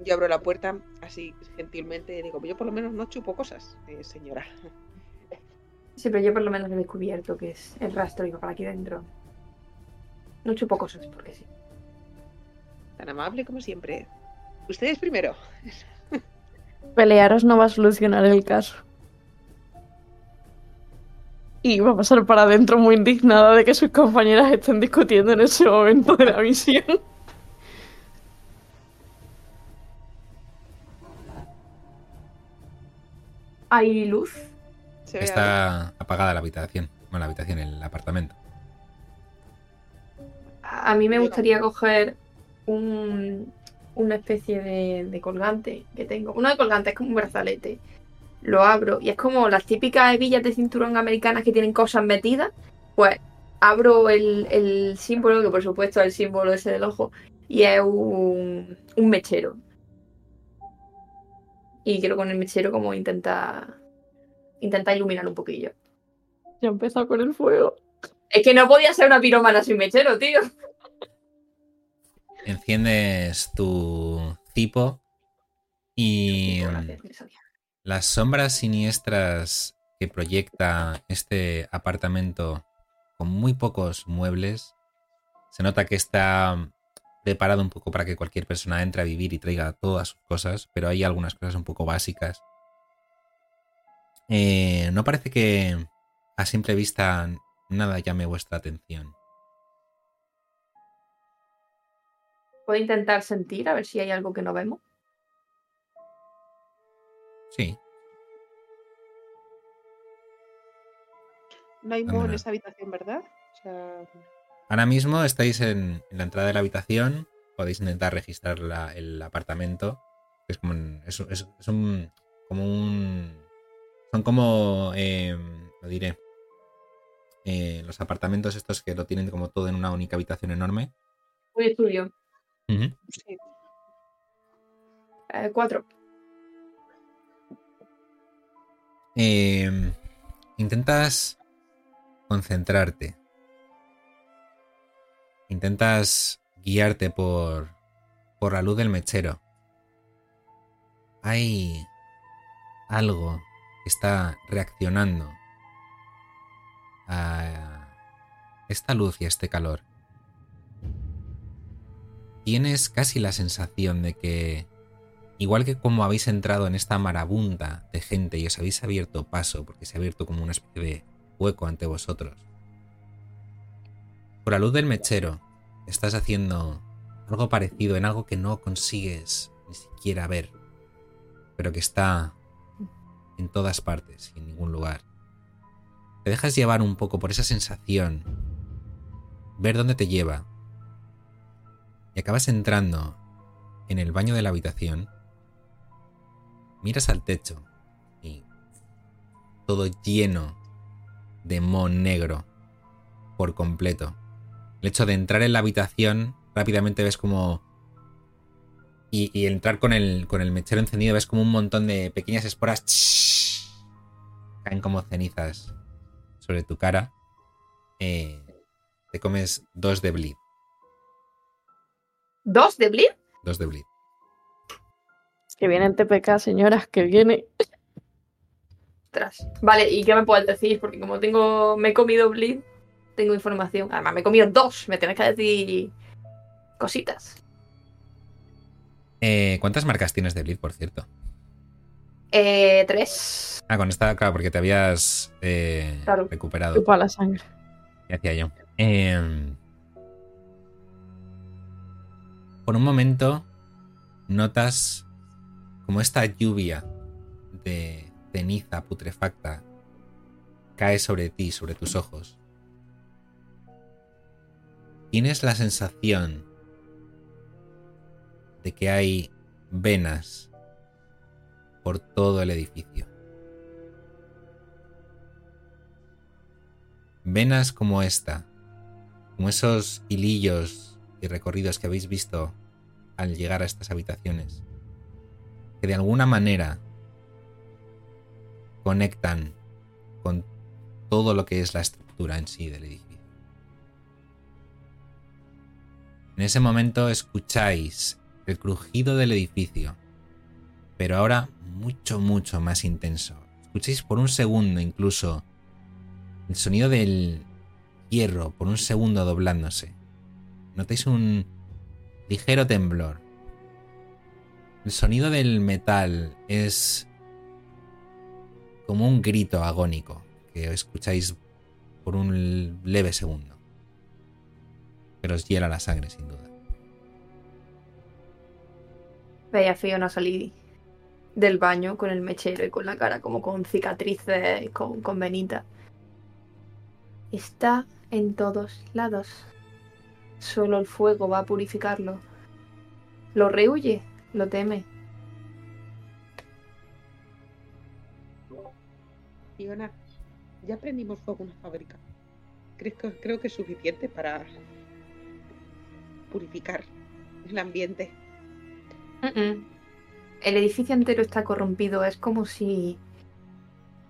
Yo abro la puerta así gentilmente digo, yo por lo menos no chupo cosas, eh, señora. Sí, pero yo por lo menos he descubierto que es el rastro y para aquí dentro. No chupo cosas porque sí. Tan amable como siempre. Ustedes primero. (laughs) Pelearos no va a solucionar el caso. Y va a pasar para adentro muy indignada de que sus compañeras estén discutiendo en ese momento de la misión. ¿Hay luz? Se ve algo. Está apagada la habitación. Bueno, la habitación, el apartamento. A a mí me gustaría coger un, una especie de, de colgante que tengo. Uno de colgante es como un brazalete. Lo abro y es como las típicas hebillas de cinturón americanas que tienen cosas metidas. Pues abro el, el símbolo, que por supuesto es el símbolo ese del ojo, y es un, un mechero. Y quiero con el mechero como intentar, intentar iluminar un poquillo. Ya ha empezado con el fuego. Es que no podía ser una piromana sin mechero, tío. Enciendes tu cipo y las sombras siniestras que proyecta este apartamento con muy pocos muebles. Se nota que está preparado un poco para que cualquier persona entre a vivir y traiga todas sus cosas, pero hay algunas cosas un poco básicas. Eh, no parece que a simple vista nada llame vuestra atención. Puedo intentar sentir a ver si hay algo que no vemos. Sí, No hay moho en esta habitación, ¿verdad? O sea, Ahora mismo estáis en, en la entrada de la habitación. Podéis intentar registrar la- el apartamento. Es como un, es, es- es un- como un. Son como. eh, lo diré. eh, los apartamentos estos que lo tienen como todo en una única habitación enorme. Un estudio. Ujú. sí. Eh, cuatro. Eh, intentas concentrarte. Intentas guiarte por, por la luz del mechero. Hay algo que está reaccionando a esta luz y a este calor. Tienes casi la sensación de que Igual que como habéis entrado en esta marabunta de gente y os habéis abierto paso, porque se ha abierto como una especie de hueco ante vosotros. Por la luz del mechero, estás haciendo algo parecido en algo que no consigues ni siquiera ver, pero que está en todas partes y en ningún lugar. Te dejas llevar un poco por esa sensación, ver dónde te lleva, y acabas entrando en el baño de la habitación miras al techo y todo lleno de moho negro por completo. El hecho de entrar en la habitación, rápidamente ves como... Y, y entrar con el, con el mechero encendido, ves como un montón de pequeñas esporas caen como cenizas sobre tu cara. Eh, te comes dos de bleed. ¿Dos de bleed? Dos de bleed. Que viene el TPK, señoras, que viene. Ostras. Vale, ¿y qué me puedes decir? Porque como tengo. Me he comido bleed, tengo información. Además, me he comido dos. Me tienes que decir cositas. Eh, ¿Cuántas marcas tienes de bleed, por cierto? Eh, tres. Ah, con esta, claro, porque te habías eh, Claro. recuperado. Chupa la sangre. ¿Qué hacía yo? Em, por un momento notas como esta lluvia de ceniza putrefacta cae sobre ti, sobre tus ojos. Tienes la sensación de que hay venas por todo el edificio. Venas como esta, como esos hilillos y recorridos que habéis visto al llegar a estas habitaciones, que de alguna manera conectan con todo lo que es la estructura en sí del edificio. En ese momento escucháis el crujido del edificio, pero ahora mucho, mucho más intenso. Escucháis por un segundo incluso el sonido del hierro por un segundo doblándose. Notáis un ligero temblor. El sonido del metal es como un grito agónico que escucháis por un leve segundo. Pero os hiela la sangre sin duda. Veía a Fiona salir del baño con el mechero y con la cara como con cicatrices y con, con venitas. Está en todos lados. Solo el fuego va a purificarlo. Lo rehuye, lo teme. Fiona, ya prendimos fuego en una fábrica. Creo que, creo que es suficiente para purificar el ambiente. El edificio entero está corrompido. Es como si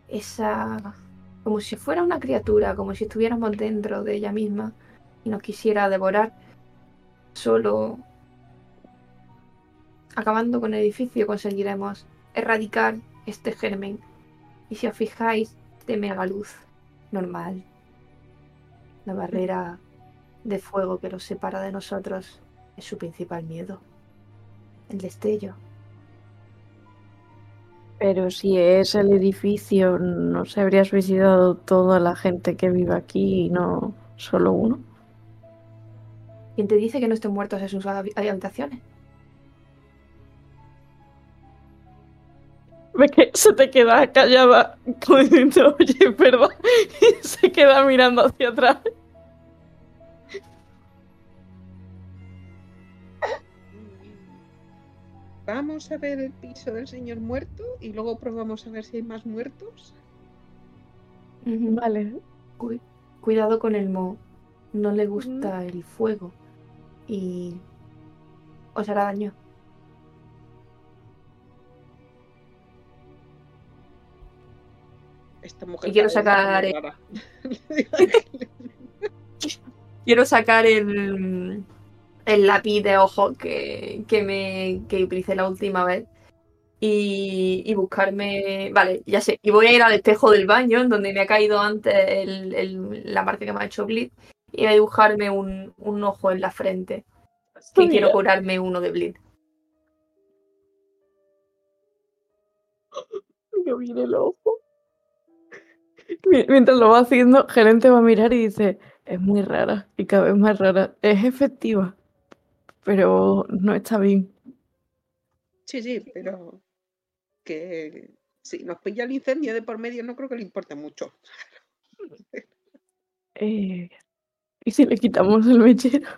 esa, como si fuera una criatura, como si estuviéramos dentro de ella misma y nos quisiera devorar. Solo acabando con el edificio conseguiremos erradicar este germen. Y si os fijáis, teme a la luz normal. La barrera de fuego que los separa de nosotros es su principal miedo. El destello. Pero si es el edificio, ¿no se habría suicidado toda la gente que vive aquí y no solo uno? ¿Quién te dice que no estén muertos en sus habi- habitaciones? Que se te queda callada como (laughs) diciendo, oye, perdón, (laughs) y se queda mirando hacia atrás. Vamos a ver el piso del señor muerto y luego probamos a ver si hay más muertos. Vale. Cu- cuidado con el mo. No le gusta el fuego. Y os hará daño. Esta mujer Y quiero sacar. (laughs) (laughs) Quiero sacar el, el lápiz de ojo que, que me que utilicé la última vez. Y, y buscarme. Vale, ya sé. Y voy a ir al espejo del baño, en donde me ha caído antes el- el- la marca que me ha hecho bleed. Y voy a dibujarme un, un ojo en la frente. Que quiero curarme uno de bleed. (laughs) Que viene el ojo. Mi- Mientras lo va haciendo, gerente va a mirar y dice, es muy rara y cada vez más rara. Es efectiva, pero no está bien. Sí, sí, pero que si nos pilla el incendio de por medio no creo que le importe mucho. Eh, ¿y si le quitamos el mechero?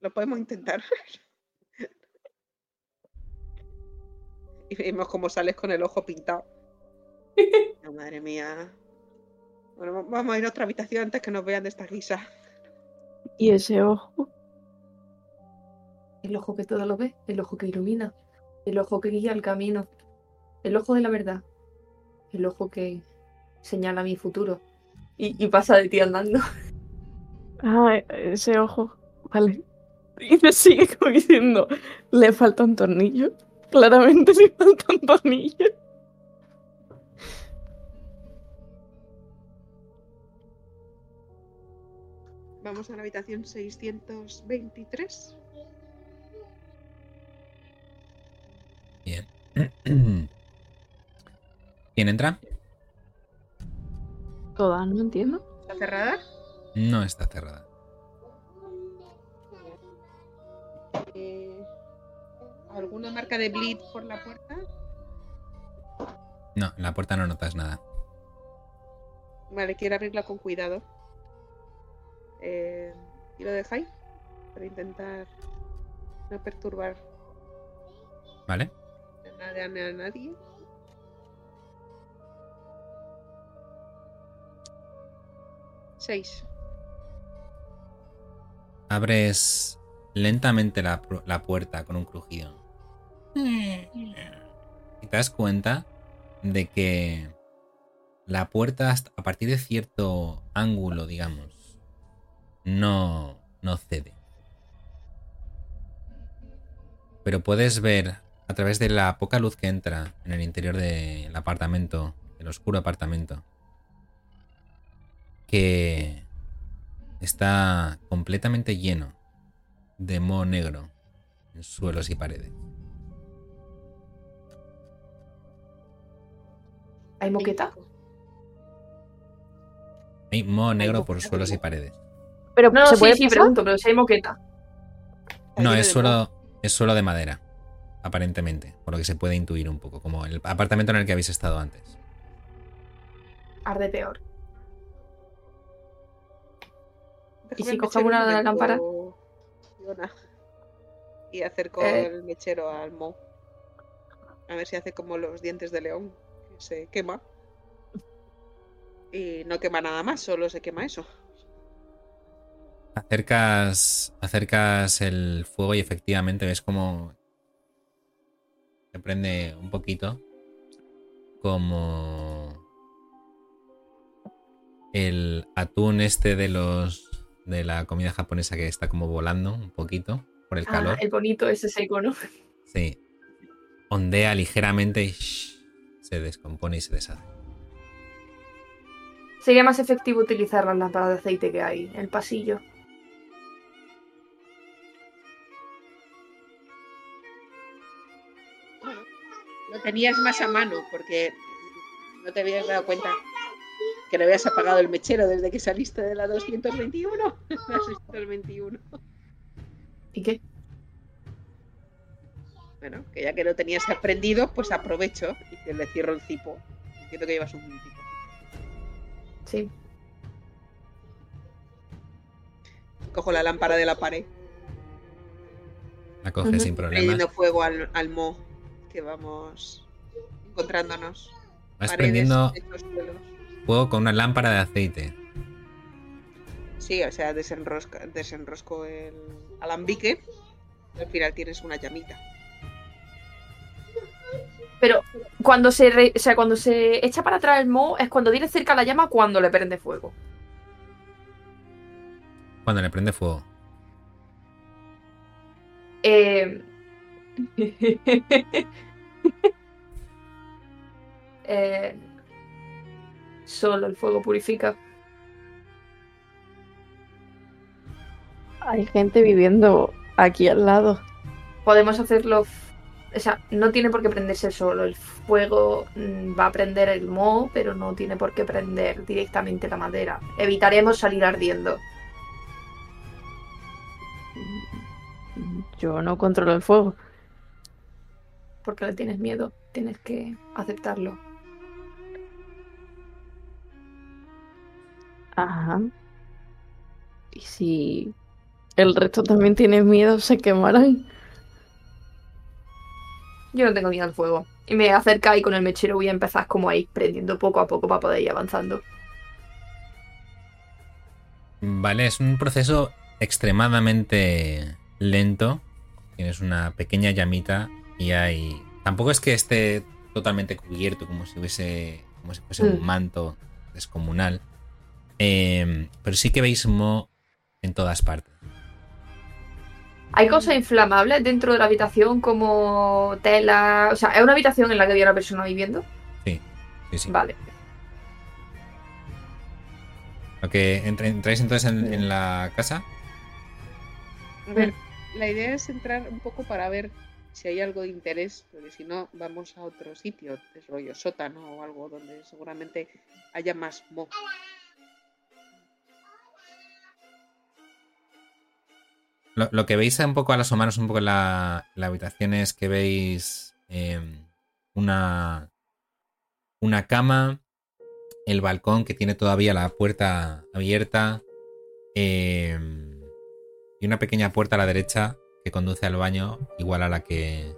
Lo podemos intentar. Y vemos cómo sales con el ojo pintado. (laughs) Madre mía. Bueno, va- vamos a ir a otra habitación antes que nos vean de esta guisa. Y ese ojo, El ojo que todo lo ve, el ojo que ilumina, el ojo que guía el camino, el ojo de la verdad, el ojo que señala mi futuro y, y pasa de ti andando. (laughs) ah, ese ojo, vale. Y le sigue como diciendo, le falta un tornillo. Claramente le falta un tornillo. Vamos a la habitación 623. Bien. (clears throat) ¿Quién entra? Toda, no entiendo. ¿Está cerrada? No está cerrada. Eh, ¿Alguna marca de bleed por la puerta? No, en la puerta no notas nada. Vale, quiero abrirla con cuidado. Eh, ¿Y lo dejáis? Para intentar no perturbar ¿Vale? a nadie. A nadie. Seis. Abres lentamente la, la puerta con un crujido. Y te das cuenta de que la puerta a partir de cierto ángulo, digamos, no, no cede. Pero puedes ver a través de la poca luz que entra en el interior del apartamento, el oscuro apartamento, que está completamente lleno de moho negro en suelos y paredes. ¿Hay moqueta? Hay moho negro por suelos y paredes. Pero No, ¿se sí, puede sí, pasar? pregunto, pero si hay moqueta. No, es suelo, es suelo de madera, aparentemente, por lo que se puede intuir un poco, como el apartamento en el que habéis estado antes. Arde peor. ¿Y si un una de la momento, lámpara? Fiona. Y acerco Eh. el mechero al mo. A ver si hace como los dientes de león, que se quema. Y no quema nada más, solo se quema eso. Acercas, acercas el fuego y efectivamente ves como se prende un poquito, como el atún este de los de la comida japonesa que está como volando un poquito por el Ah, calor. el bonito ese seco, ¿no? Sí. Ondea ligeramente y shh, se descompone y se deshace. Sería más efectivo utilizar las lámparas de aceite que hay en el pasillo. Tenías más a mano porque no te habías dado cuenta que le habías apagado el mechero desde que saliste de la 221. La 221. ¿Y qué? Bueno, que ya que lo tenías aprendido, pues aprovecho y que le cierro el cipo. Entiendo que llevas un cipo. Sí. Cojo la lámpara de la pared, La coge sin problemas. prendiendo fuego al, al mo que vamos encontrándonos. Vas Paredes, prendiendo fuego con una lámpara de aceite. Sí, o sea, desenrosca, desenrosco el alambique. y al final tienes una llamita. Pero cuando se, re- o sea, cuando se echa para atrás el mo es cuando tiene cerca la llama cuando le prende fuego. Cuando le prende fuego. Eh... (laughs) eh, Solo el fuego purifica. Hay gente viviendo aquí al lado. Podemos hacerlo. O sea, no tiene por qué prenderse solo. El fuego mm, va a prender el moho, pero no tiene por qué prender directamente la madera. Evitaremos salir ardiendo. Yo no controlo el fuego. Porque le tienes miedo. Tienes que aceptarlo. Ajá. Y si el resto también tiene miedo, se quemarán. Yo no tengo miedo al fuego. Y me acerca y con el mechero voy a empezar como ahí, prendiendo poco a poco para poder ir avanzando. Vale, es un proceso extremadamente lento. Tienes una pequeña llamita y hay. Tampoco es que esté totalmente cubierto, como si hubiese. como si fuese un Mm. manto descomunal. Eh, pero sí que veis mo en todas partes. Hay cosas inflamables dentro de la habitación como tela. O sea, ¿es una habitación en la que había una persona viviendo? Sí, sí. Vale. Lo que entra- entráis entonces en, en la casa. A ver, la idea es entrar un poco para ver si hay algo de interés, porque si no, vamos a otro sitio, de rollo sótano o algo donde seguramente haya más mo. Lo, lo que veis un poco al asomaros un poco en la, la habitación es que veis em, una, una cama, el balcón que tiene todavía la puerta abierta em, y una pequeña puerta a la derecha que conduce al baño igual a la que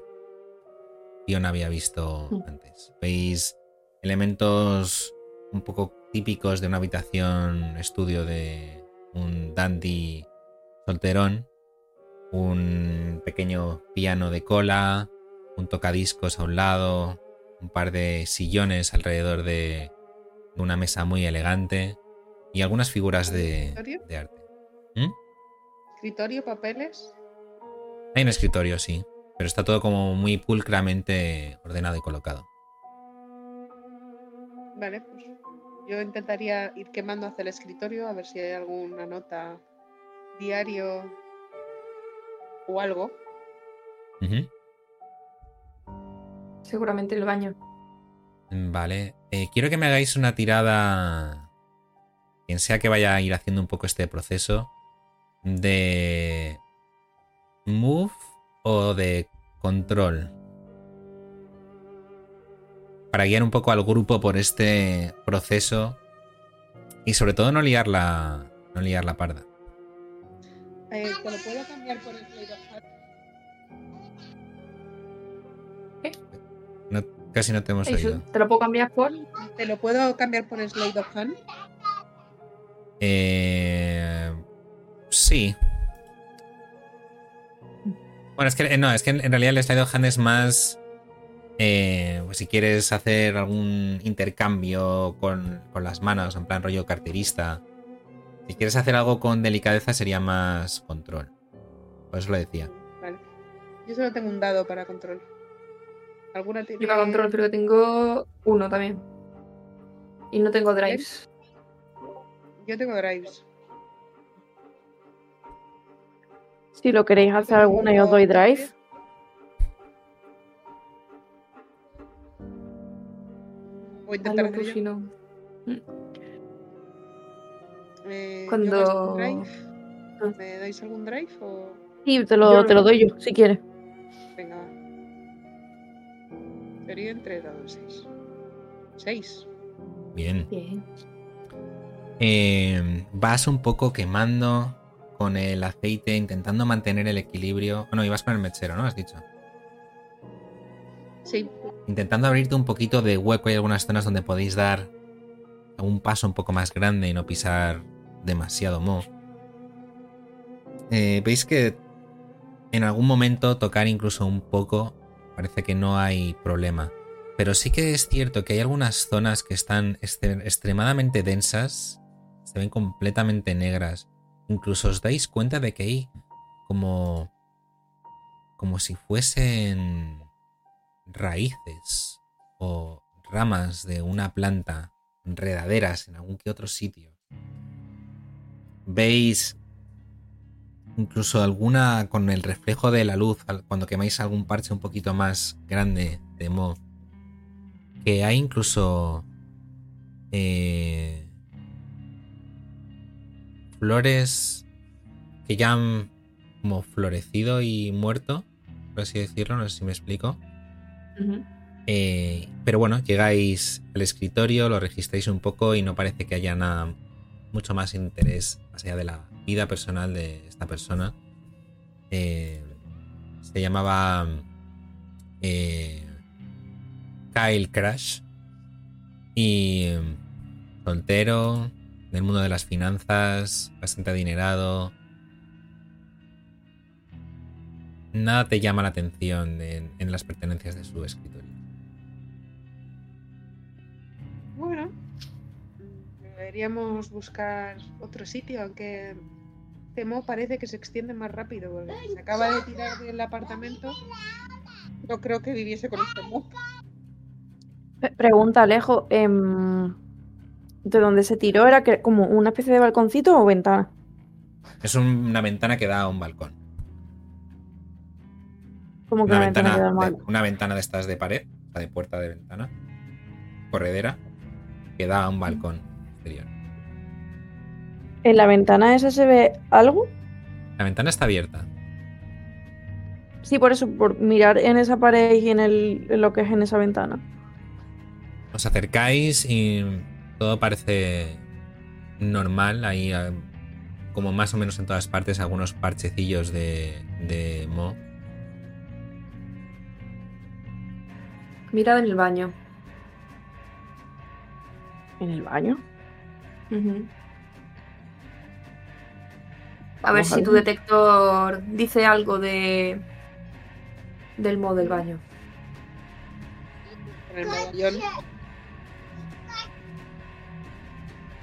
Fiona había visto Mm. antes. Veis elementos un poco típicos de una habitación estudio de un dandy solterón, un pequeño piano de cola, un tocadiscos a un lado, un par de sillones alrededor de una mesa muy elegante y algunas figuras de, de arte. Escritorio, papeles. Hay un escritorio, sí, pero está todo como muy pulcramente ordenado y colocado. Vale, pues yo intentaría ir quemando hacia el escritorio a ver si hay alguna nota, diario o algo. Seguramente el baño. Vale, eh, quiero que me hagáis una tirada, quien sea que vaya a ir haciendo un poco este proceso, de move o de control. Para guiar un poco al grupo por este proceso y sobre todo no liar la, no liar la parda. Eh, ¿Te lo puedo cambiar por el Play of Hand? No- casi no te hemos oído. ¿Te lo puedo cambiar por? ¿Te lo puedo cambiar por Slade of Hand? Eh, sí. Bueno, es que eh, no, es que en en realidad el slide of hand es más. eh, pues si quieres hacer algún intercambio con, con las manos, en plan rollo carterista. Si quieres hacer algo con delicadeza sería más control. Por eso lo decía. Vale. Yo solo tengo un dado para control. ¿Alguna tiene? Yo para control, pero tengo uno también. Y no tengo drives. Yo tengo drives. Si lo queréis hacer alguna, yo os doy drive. Voy a intentar Algo, hacer yo. si no. Yo Cuando- drive. Ah. ¿Me dais algún drive o...? Sí, te lo, Yo te lo doy yo, si quieres. Venga, va. Sería entre dados 6. 6. Bien. Bien. Eh, vas un poco quemando con el aceite, intentando mantener el equilibrio. Bueno, ibas con el mechero, ¿no? Has dicho. Sí. intentando abrirte un poquito de hueco. Hay algunas zonas donde podéis dar un paso un poco más grande y no pisar demasiado mo. Eh, Veis que en algún momento tocar incluso un poco parece que no hay problema. Pero sí que es cierto que hay algunas zonas que están este- extremadamente densas, se ven completamente negras. Incluso os dais cuenta de que hay como como si fuesen raíces o ramas de una planta enredaderas en algún que otro sitio. Veis incluso alguna con el reflejo de la luz cuando quemáis algún parche un poquito más grande de mo que hay incluso eh, flores que ya han como florecido y muerto por así decirlo no sé si me explico. Eh, pero bueno, llegáis al escritorio, lo registráis un poco y no parece que haya nada mucho más interés más allá de la vida personal de esta persona. Eh, se llamaba eh, Kyle Crash y soltero, del mundo de las finanzas, bastante adinerado. Nada te llama la atención en, en las pertenencias de su escritorio. Deberíamos buscar otro sitio, aunque Temo parece que se extiende más rápido. porque Se acaba de tirar del apartamento. No creo que viviese con este Temo. Pregunta, Alejo, em, ¿de dónde se tiró? ¿Era que, como una especie de balconcito o ventana? Es un- una ventana que da a un balcón. Como que Una la ventana, de, una ventana de estas de pared, sea, de puerta de ventana, corredera, que da a un balcón exterior. ¿En la ventana esa se ve algo? La ventana está abierta. Sí, por eso, por mirar en esa pared y en, el, en lo que es en esa ventana. Os acercáis y todo parece normal. Hay eh, como más o menos en todas partes algunos parchecillos de, de mo. Mirad en el baño. ¿En el baño? A ver si tu detector dice algo de del modo del baño.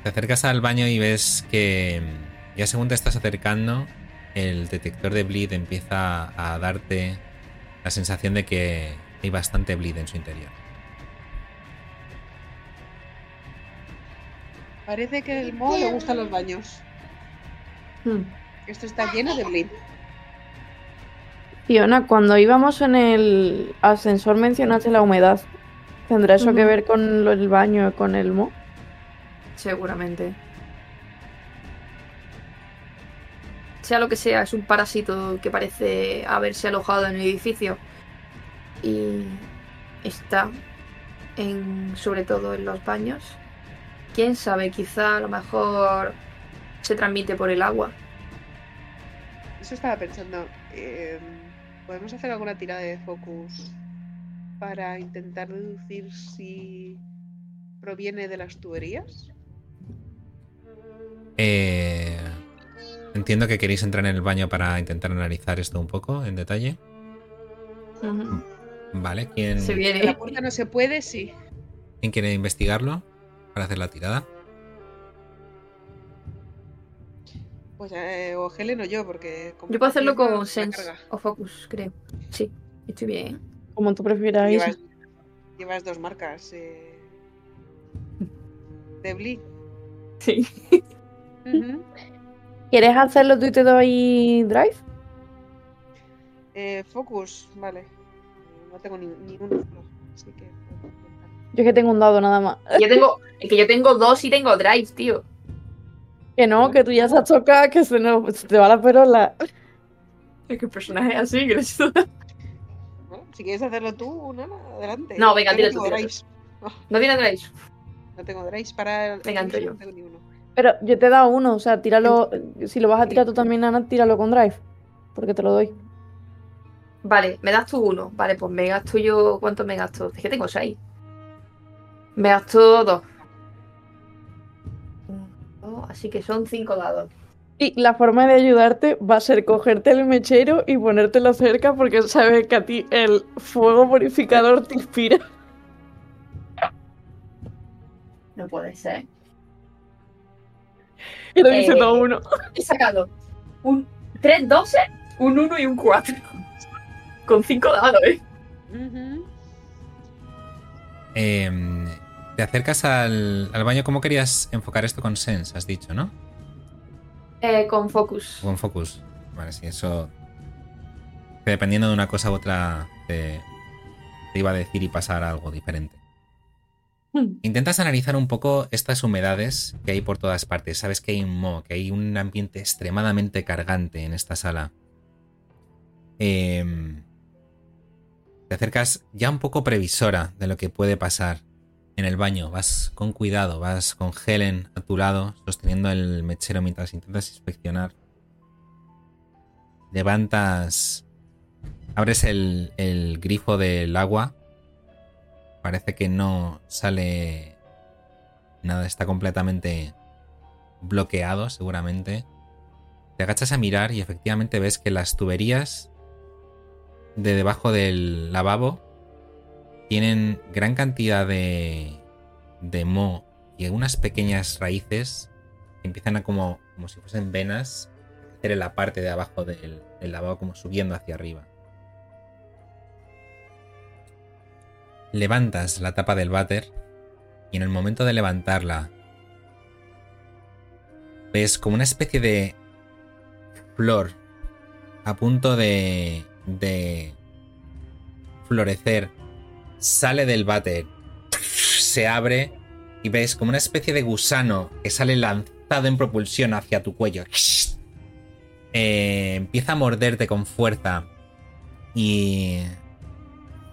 Te acercas al baño y ves que ya según te estás acercando, el detector de bleed empieza a darte la sensación de que hay bastante bleed en su interior. Parece que el Mo le gustan los baños. Hmm. Esto está lleno de bleed. Fiona, cuando íbamos en el ascensor mencionaste la humedad. ¿Tendrá eso que ver con el baño, con el mo? Seguramente. Sea lo que sea, es un parásito que parece haberse alojado en el edificio. Y está en. sobre todo en los baños. Quién sabe, quizá a lo mejor se transmite por el agua. Eso estaba pensando. eh, ¿Podemos hacer alguna tirada de focus para intentar deducir si proviene de las tuberías? Eh, entiendo que queréis entrar en el baño para intentar analizar esto un poco en detalle. Vale, ¿quién, Se viene. la puerta no se puede, sí. ¿quién quiere investigarlo para hacer la tirada? Pues eh, o Helen o yo, porque. como Yo puedo hacerlo con Sense carga. o Focus, creo. Sí, estoy bien. Como tú prefieras. Llevas, llevas dos marcas. Eh, de bleed. Sí. ¿Quieres hacerlo tú y te doy drive? Eh, focus, vale. No tengo ni, ni uno solo, así que. Yo es que tengo un dado nada más. Yo tengo. Es (laughs) que yo tengo dos y tengo drive, tío. Que no, que tú ya se has chocado, que se, nos, se te va la perola. Es que el personaje es así, que necesito- Bueno, si quieres hacerlo tú, Nana, adelante. No, venga, tira no tú, tira. No tiene drive. No tengo drives para. Venga, entro yo. No tengo ni uno. Pero yo te he dado uno, o sea, tíralo. Si lo vas a tirar tú también, Ana, tíralo con drive. Porque te lo doy. Vale, me das tú uno. Vale, pues me gasto yo. ¿Cuánto me gasto? Es que tengo seis. Uno, dos, Así que son cinco dados. Y la forma de ayudarte va a ser cogerte el mechero y ponértelo cerca porque sabes que a ti el fuego purificador te inspira. No puede ser. Y lo dice Eh, todo uno. He sacado un 3 12, un 1 y un 4. Con cinco dados, ¿eh? Ujú. Eh, te acercas al, al baño. ¿Cómo querías enfocar esto con Sense? Has dicho, ¿no? Eh, con Focus. Con Focus. Vale, sí, eso. que dependiendo de una cosa u otra, te, te iba a decir y pasar a algo diferente. Hmm. Intentas analizar un poco estas humedades que hay por todas partes. Sabes que hay un mo, que hay un ambiente extremadamente cargante en esta sala. Em, te acercas ya un poco previsora de lo que puede pasar en el baño. Vas con cuidado, vas con Helen a tu lado, sosteniendo el mechero mientras intentas inspeccionar. Levantas. Abres el, el grifo del agua. Parece que no sale nada, está completamente bloqueado seguramente. Te agachas a mirar y efectivamente ves que las tuberías de debajo del lavabo tienen gran cantidad de, de moho y unas pequeñas raíces que empiezan a como, como si fuesen venas crecer en la parte de abajo del, del lavabo como subiendo hacia arriba. Levantas la tapa del váter y en el momento de levantarla ves como una especie de flor a punto de, de florecer, sale del váter, se abre y ves como una especie de gusano que sale lanzado en propulsión hacia tu cuello. Eh, empieza a morderte con fuerza y...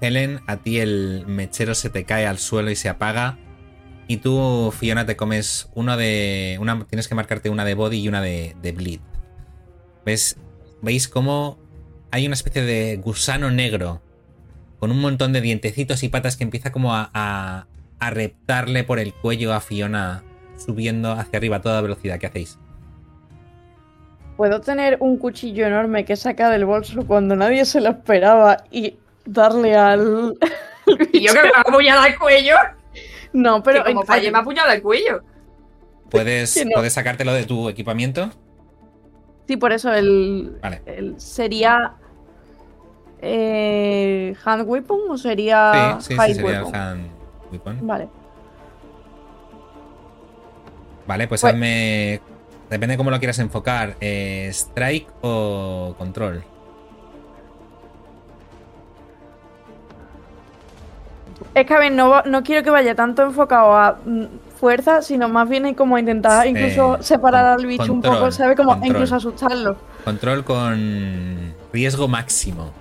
Helen, a ti el mechero se te cae al suelo y se apaga. Y tú, Fiona, te comes uno de. Una, tienes que marcarte una de body y una de, bleed. ¿Ves? ¿Veis cómo hay una especie de gusano negro con un montón de dientecitos y patas que empieza como a, a, a reptarle por el cuello a Fiona subiendo hacia arriba a toda velocidad? ¿Qué hacéis? Puedo tener un cuchillo enorme que saca del bolso cuando nadie se lo esperaba y darle al. (laughs) Y yo que me va a apuñalar el cuello. No, Pero como falle me apuñala el cuello. ¿Puedes, no. ¿Puedes sacártelo de tu equipamiento? Sí, por eso el. Vale. el- sería. Eh, ¿Hand weapon o sería. sí, sí, high sí, sería el weapon? hand weapon. Vale. Vale, pues, Pues- hazme. Depende cómo lo quieras enfocar. eh, strike o control. Es que a ver, no, no quiero que vaya tanto enfocado a mm, fuerza, sino más bien en como intentar Eh, incluso separar al bicho un poco, ¿sabes? Como control. incluso asustarlo. Control con riesgo máximo.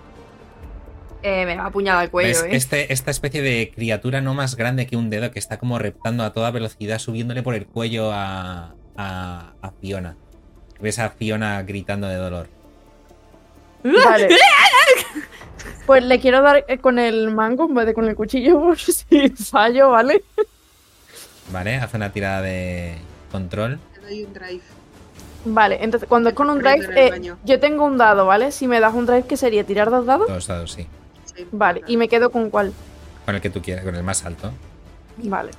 Eh, me va a apuñalar el cuello, ¿Ves? eh. Este, esta especie de criatura no más grande que un dedo que está como reptando a toda velocidad, subiéndole por el cuello a, a, a Fiona. Ves a Fiona gritando de dolor. Vale. (laughs) Pues le quiero dar eh, con el mango en vez de con el cuchillo, (laughs) por si fallo, ¿vale? Vale, haz una tirada de control. Te doy un drive. Vale, entonces cuando es con un drive, eh, yo tengo un dado, ¿vale? Si me das un drive, ¿qué sería? ¿Tirar dos dados? Dos dados, sí. Vale, y me quedo con cuál. Con el que tú quieras, con el más alto. Vale.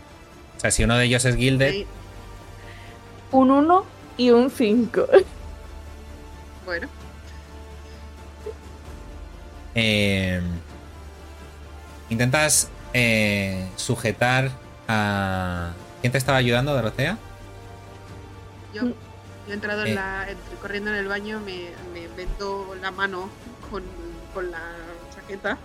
O sea, si uno de ellos es Gilded, Sí, Un 1 y un 5. (laughs) Bueno, eh, intentas eh, sujetar a... ¿Quién te estaba ayudando, Dorotea? yo, Mm. yo he entrado Eh. en la. entré corriendo en el baño, me, me vendo la mano con, con la chaqueta.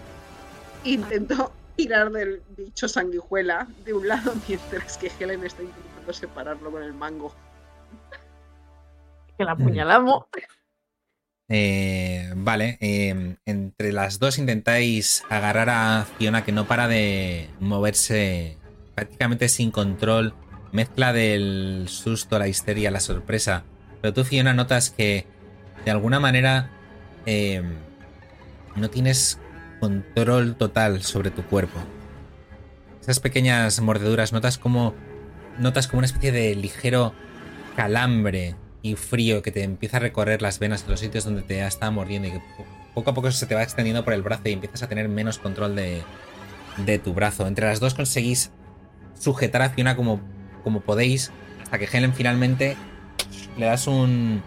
e Intento tirar del bicho sanguijuela de un lado (laughs) mientras que Helen está intentando separarlo con el mango. Que la apuñalamos. Eh, vale, eh, entre las dos intentáis agarrar a Fiona que no para de moverse prácticamente sin control, mezcla del susto, la histeria, la sorpresa. Pero tú, Fiona, notas que de alguna manera eh, no tienes control total sobre tu cuerpo. Esas pequeñas mordeduras, notas como notas como una especie de ligero calambre y frío que te empieza a recorrer las venas en los sitios donde te está mordiendo y que po- poco a poco se te va extendiendo por el brazo y empiezas a tener menos control de, de tu brazo. Entre las dos conseguís sujetar a Fiona como, como podéis hasta que Helen finalmente le das un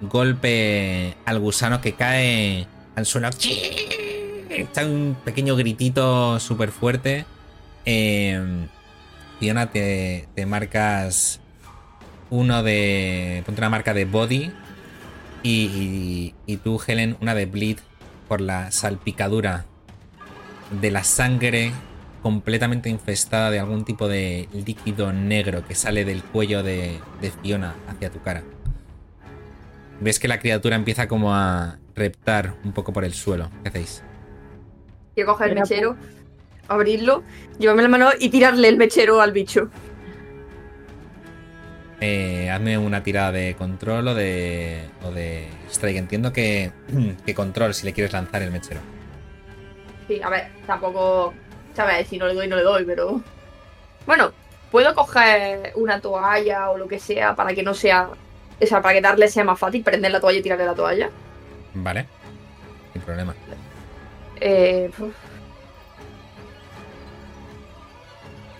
golpe al gusano que cae al suelo. Está un pequeño gritito súper fuerte. Eh, Fiona, te, te marcas uno de. Ponte una marca de body. Y, y, y tú, Helen, una de bleed por la salpicadura de la sangre completamente infestada de algún tipo de líquido negro que sale del cuello de, de Fiona hacia tu cara. Ves que la criatura empieza como a reptar un poco por el suelo. ¿Qué hacéis? Quiero coger el mechero, abrirlo, llevarme la mano y tirarle el mechero al bicho. Eh, hazme una tirada de control o de, o de strike. Entiendo que, (clears throat) que control si le quieres lanzar el mechero. Sí, a ver, tampoco. ¿Sabes? Si no le doy, no le doy, pero. Bueno, puedo coger una toalla o lo que sea para que no sea. O sea, para que darle sea más fácil, prender la toalla y tirarle la toalla. Vale. Sin problema. Eh.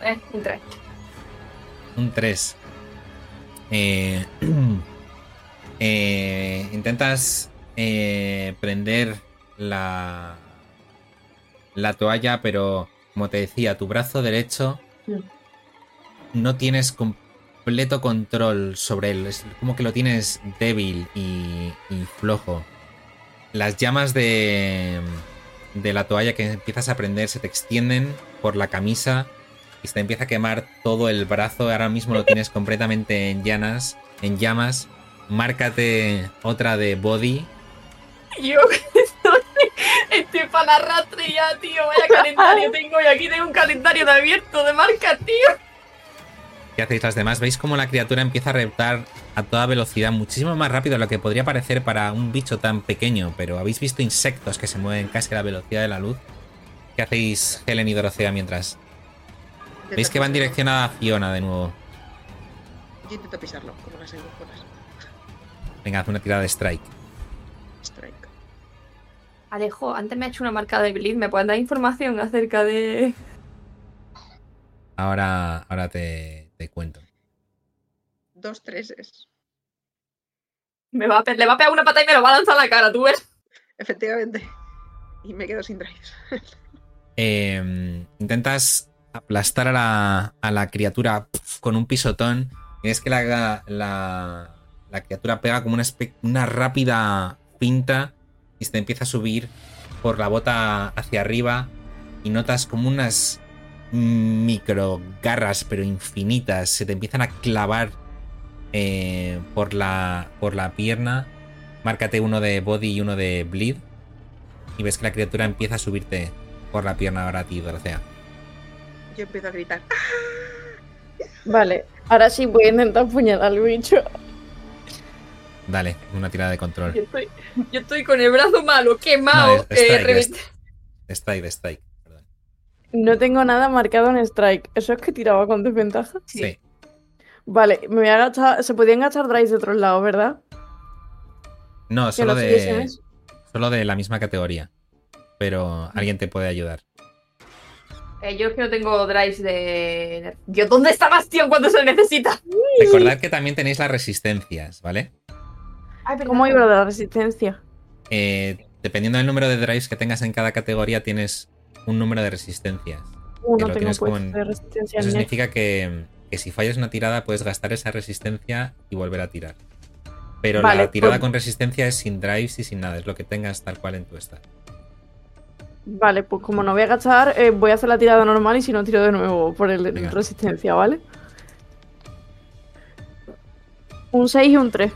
Eh, un 3. Un 3. Eh, (clears throat) eh, intentas eh, prender la, la toalla, pero como te decía, tu brazo derecho no tienes completo control sobre él. Es como que lo tienes débil y, y flojo. Las llamas de, de la toalla que empiezas a prender se te extienden por la camisa y se te empieza a quemar todo el brazo. Ahora mismo lo tienes completamente en llanas, en llamas. Márcate otra de body. Yo estoy, estoy para la rastrería, tío. Vaya calendario tengo y aquí tengo un calendario de abierto de marca, tío. ¿Qué hacéis las demás? ¿Veis cómo la criatura empieza a reptar a toda velocidad, muchísimo más rápido de lo que podría parecer para un bicho tan pequeño? Pero habéis visto insectos que se mueven casi a la velocidad de la luz. ¿Qué hacéis Helen y Dorothea mientras? ¿Veis que van dirección a Fiona de nuevo? Yo intento pisarlo, como las. Venga, haz una tirada de strike. Strike. Alejo, antes me ha hecho una marca de Bleed. ¿Me pueden dar información acerca de.? Ahora, ahora te, te cuento. Dos treses. Me va a le va a pegar una pata y me lo va a lanzar a la cara, tú ves. Efectivamente. Y me quedo sin drives. Eh, intentas aplastar a la, a la criatura pf, con un pisotón. Y es que la, la, la criatura pega como una, una rápida pinta y se te empieza a subir por la bota hacia arriba. Y notas como unas micro garras, pero infinitas, se te empiezan a clavar eh, por, la, por la pierna. Márcate uno de body y uno de bleed. Y ves que la criatura empieza a subirte por la pierna ahora a ti, Dorothea. Yo empiezo a gritar. (laughs) Vale, ahora sí voy a intentar apuñalar al bicho. Dale, una tirada de control. Yo estoy, yo estoy con el brazo malo, quemado. No, es- eh, strike, es- Strike, de strike. Perdón. No tengo nada marcado en strike. ¿Eso es que tiraba con desventaja? Sí. Sí. Vale, me voy a agachar. Se podían agachar drives de otros lados, ¿verdad? No, solo lo de, solo de la misma categoría. Pero alguien te puede ayudar. Eh, yo es que no tengo drives de. Dios, ¿dónde está Bastión cuando se necesita? (laughs) Recordad que también tenéis las resistencias, ¿vale? Ay, perdón. ¿Cómo iba la resistencia? Eh, dependiendo del número de drives que tengas en cada categoría, tienes un número de resistencias. Uh, no tengo tienes como pues en- de resistencia Eso significa que, que si fallas una tirada, puedes gastar esa resistencia y volver a tirar. Pero Vale, la tirada pues- con resistencia es sin drives y sin nada, es lo que tengas tal cual en tu estado. Vale, pues como no voy a agachar, eh, voy a hacer la tirada normal y si no tiro de nuevo por el Venga. resistencia, ¿vale? Un 6 y un 3.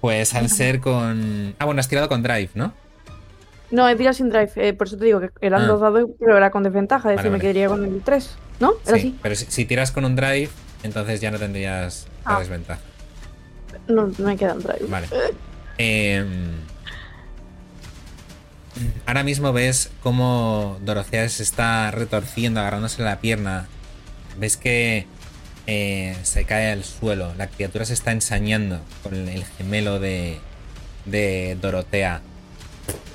Pues al ser con. Ah, bueno, has tirado con drive, ¿no? No, he tirado sin drive, eh, por eso te digo que eran Ah. dos dados, pero era con desventaja, es Vale, decir, me quedaría con el 3, ¿no? Era Sí, así. pero si, si tiras con un drive, entonces ya no tendrías la Ah. desventaja. No, no me quedan drive. Vale. Em, ahora mismo ves cómo Dorothea se está retorciendo, agarrándose la pierna. Ves que eh, se cae al suelo. La criatura se está ensañando con el gemelo de, de Dorotea.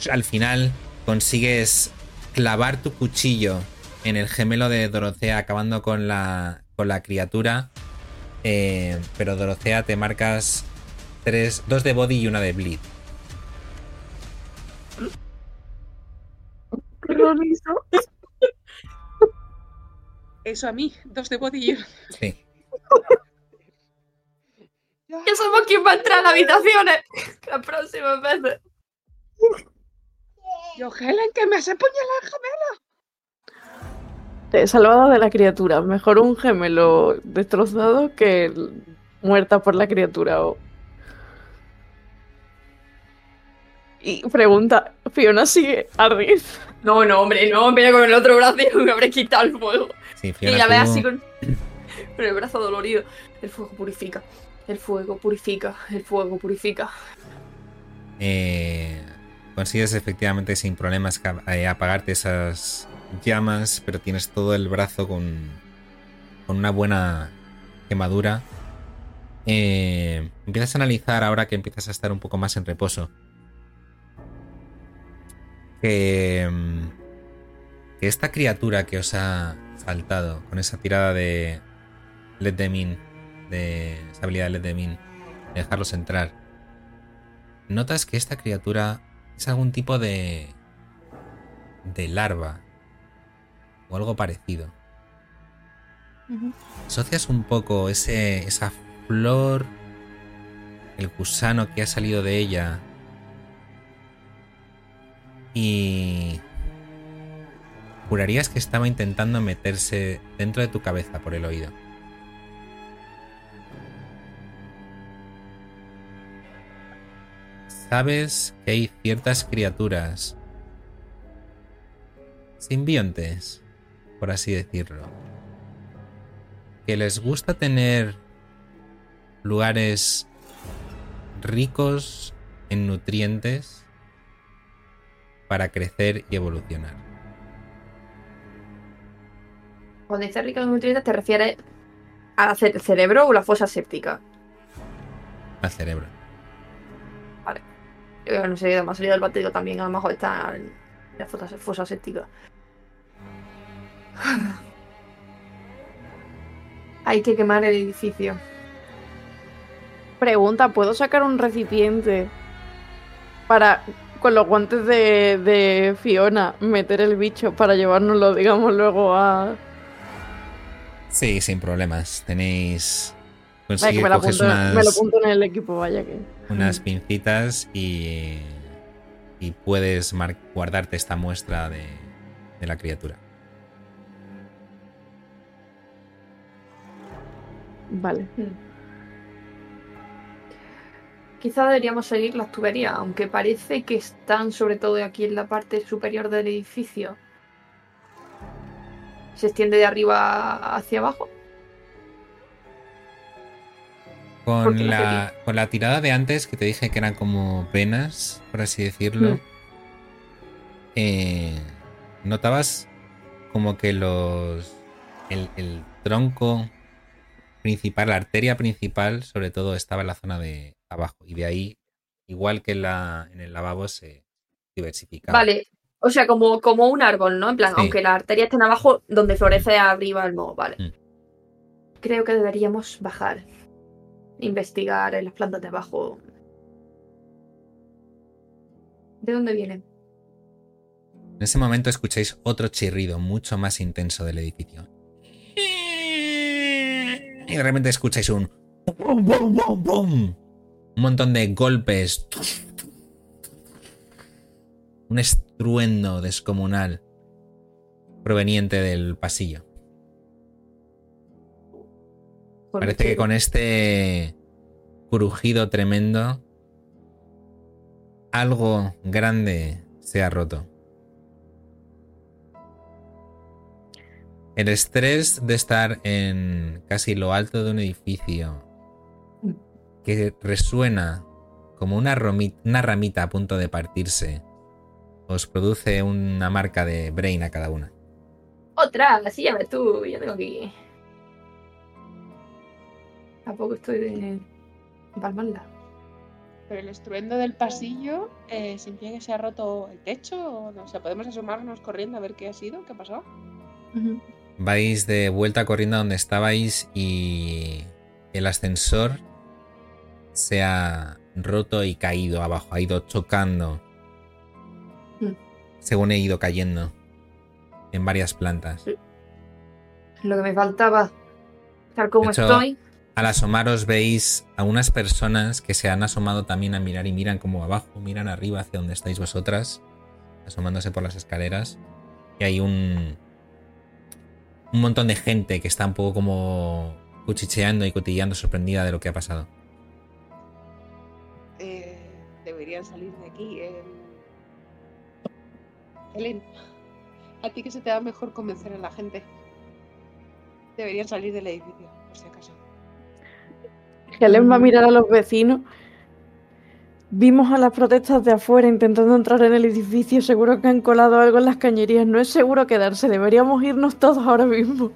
Al final consigues clavar tu cuchillo en el gemelo de Dorotea, acabando con la, con la criatura. Eh, pero Dorotea te marcas tres, dos de body y una de bleed. ¿Qué rol hizo? Eso a mí, dos de body y uno. Sí. Ya somos quien va a entrar a habitaciones. La próxima vez. Yo, Helen, que me has apuñalado el gemelo. Te he salvado de la criatura. Mejor un gemelo destrozado que el- muerta por la criatura. O... Y pregunta, ¿Fiona sigue a Riz? No, no, hombre, no, mira con el otro brazo y me habré quitado el fuego. Sí, Y la ve tú- así con, con el brazo dolorido. El fuego purifica. El fuego purifica. El fuego purifica. eh, consigues efectivamente sin problemas eh, apagarte esas llamas, pero tienes todo el brazo con, con una buena quemadura. Eh, empiezas a analizar ahora que empiezas a estar un poco más en reposo. Que, que esta criatura que os ha saltado con esa tirada de Let them in, de esa habilidad de Let them in, de dejarlos entrar, notas que esta criatura es algún tipo de de larva o algo parecido. Asocias un poco ese, esa flor, el gusano que ha salido de ella, Y jurarías que estaba intentando meterse dentro de tu cabeza por el oído. Sabes que hay ciertas criaturas simbiontes, por así decirlo, que les gusta tener lugares ricos en nutrientes para crecer y evolucionar. Cuando dices rico en nutrientes, ¿te refieres al ce- cerebro o la fosa séptica? Al cerebro. Yo no sé, además salido del batido también, a lo mejor está en la fosa, fosa séptica. (laughs) Hay que quemar el edificio. Pregunta, ¿puedo sacar un recipiente para, con los guantes de, de Fiona, meter el bicho para llevárnoslo, digamos, luego a... Sí, sin problemas. Tenéis. Me lo, apunto, unas, me lo apunto en el equipo, vaya que... unas pincitas y. Y puedes guardarte esta muestra de, de la criatura. Vale. Quizá deberíamos seguir las tuberías, aunque parece que están sobre todo aquí en la parte superior del edificio. Se extiende de arriba hacia abajo. Con la, con la tirada de antes, que te dije que eran como venas, por así decirlo, Mm. eh, notabas como que los. El, el tronco principal, la arteria principal, sobre todo, estaba en la zona de abajo. Y de ahí, igual que en, la, en el lavabo, se diversificaba. Vale, o sea, como, como un árbol, ¿no? En plan, Sí. aunque la arteria esté en abajo, donde florece arriba el moho, vale. Mm. Creo que deberíamos bajar. Investigar en las plantas de abajo. ¿De dónde vienen? En ese momento escucháis otro chirrido mucho más intenso del edificio. Y de repente escucháis un bum, un montón de golpes. Un estruendo descomunal proveniente del pasillo. Parece que con este crujido tremendo algo grande se ha roto. El estrés de estar en casi lo alto de un edificio que resuena como una ramita a punto de partirse os produce una marca de brain a cada una. Otra, así ya ves tú, yo tengo que. Tampoco estoy de. palmarla. Pero el estruendo del pasillo eh, significa que se ha roto el techo. O, no? o sea, podemos asomarnos corriendo a ver qué ha sido, qué ha pasado. Vais de vuelta corriendo a donde estabais y el ascensor se ha roto y caído abajo, ha ido chocando Mm. según he ido cayendo en varias plantas. Lo que me faltaba. Tal como hecho, estoy. Al asomaros veis a unas personas que se han asomado también a mirar y miran como abajo, miran arriba hacia donde estáis vosotras, asomándose por las escaleras. Y hay un un montón de gente que está un poco como cuchicheando y cotilleando sorprendida de lo que ha pasado. Eh, deberían salir de aquí. eh. Helen, a ti que se te da mejor convencer a la gente. Deberían salir del edificio, por si acaso. Helen va a mirar a los vecinos. Vimos a las protestas de afuera intentando entrar en el edificio. Seguro que han colado algo en las cañerías. No es seguro quedarse. Deberíamos irnos todos ahora mismo.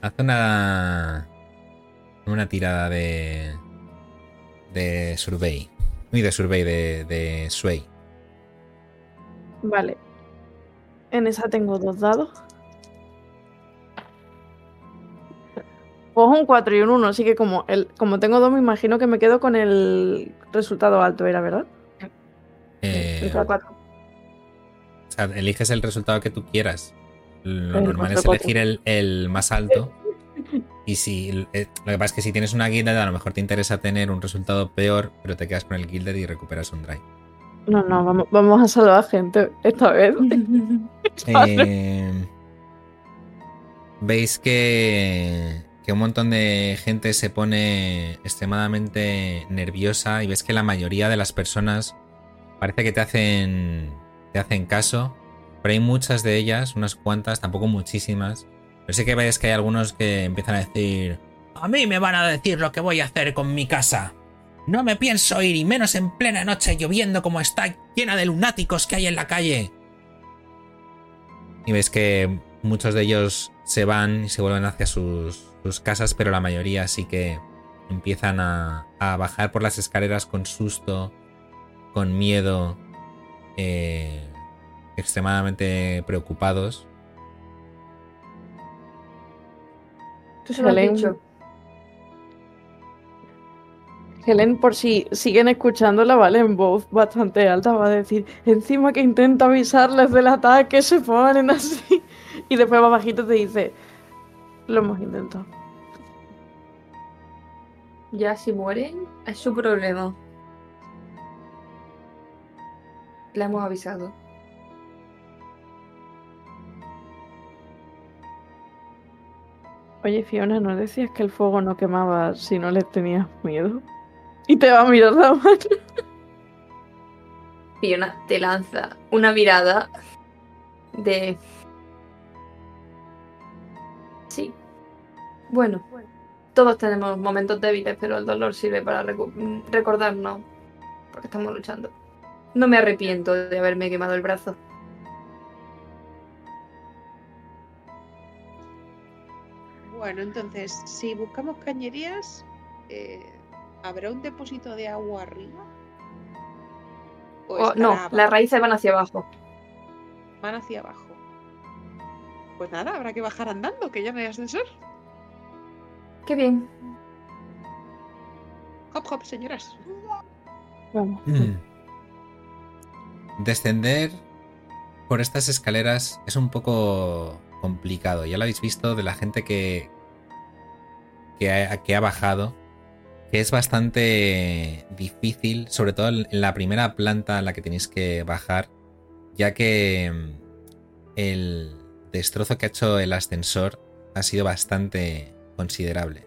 Haz una. Una tirada de. De survey. Uy, de survey, de, de sway. Vale. En esa tengo dos dados. Pues un 4 y un 1, así que como, el, como tengo dos, me imagino que me quedo con el resultado alto, ¿era verdad? Eh. O sea, eliges el resultado que tú quieras. Lo El normal es elegir el, el más alto. Y si eh, lo que pasa es que si tienes una guilded, a lo mejor te interesa tener un resultado peor, pero te quedas con el guilded y recuperas un drive. No, no, vamos, vamos a salvar gente esta vez. (laughs) Eh, Veis que, que un montón de gente se pone extremadamente nerviosa y ves que la mayoría de las personas parece que te hacen, te hacen caso, pero hay muchas de ellas, unas cuantas, tampoco muchísimas. Pero sí que veis que hay algunos que empiezan a decir, a mí me van a decir lo que voy a hacer con mi casa. No me pienso ir y menos en plena noche lloviendo como está llena de lunáticos que hay en la calle. Y ves que muchos de ellos se van y se vuelven hacia sus, sus casas, pero la mayoría sí que empiezan a, a bajar por las escaleras con susto, con miedo, eh, extremadamente preocupados. Tú se lo has Helen- dicho. Helen, por si siguen escuchándola, ¿vale? En voz bastante alta, va a decir, encima que intenta avisarles del ataque, se ponen así. (laughs) Y después más bajito te dice, lo hemos intentado. Ya si mueren, es su problema. La hemos avisado. Oye, Fiona, ¿no decías que el fuego no quemaba si no le tenías miedo? Y te va a mirar la mano. Fiona te lanza una mirada de... Bueno, todos tenemos momentos débiles, pero el dolor sirve para mm, recordarnos porque estamos luchando. No me arrepiento de haberme quemado el brazo. Bueno, entonces, si buscamos cañerías, eh, ¿habrá un depósito de agua arriba? ¿O Oh, no, abajo? las raíces van hacia abajo. Van hacia abajo. Pues nada, habrá que bajar andando, que ya no hay ascensor. Qué bien. Hop, hop, señoras. Vamos. Mm. Descender por estas escaleras es un poco complicado. Ya lo habéis visto de la gente que, que, ha, que ha bajado. Que es bastante difícil, sobre todo en la primera planta en la que tenéis que bajar. Ya que mm, el destrozo que ha hecho el ascensor ha sido bastante considerable.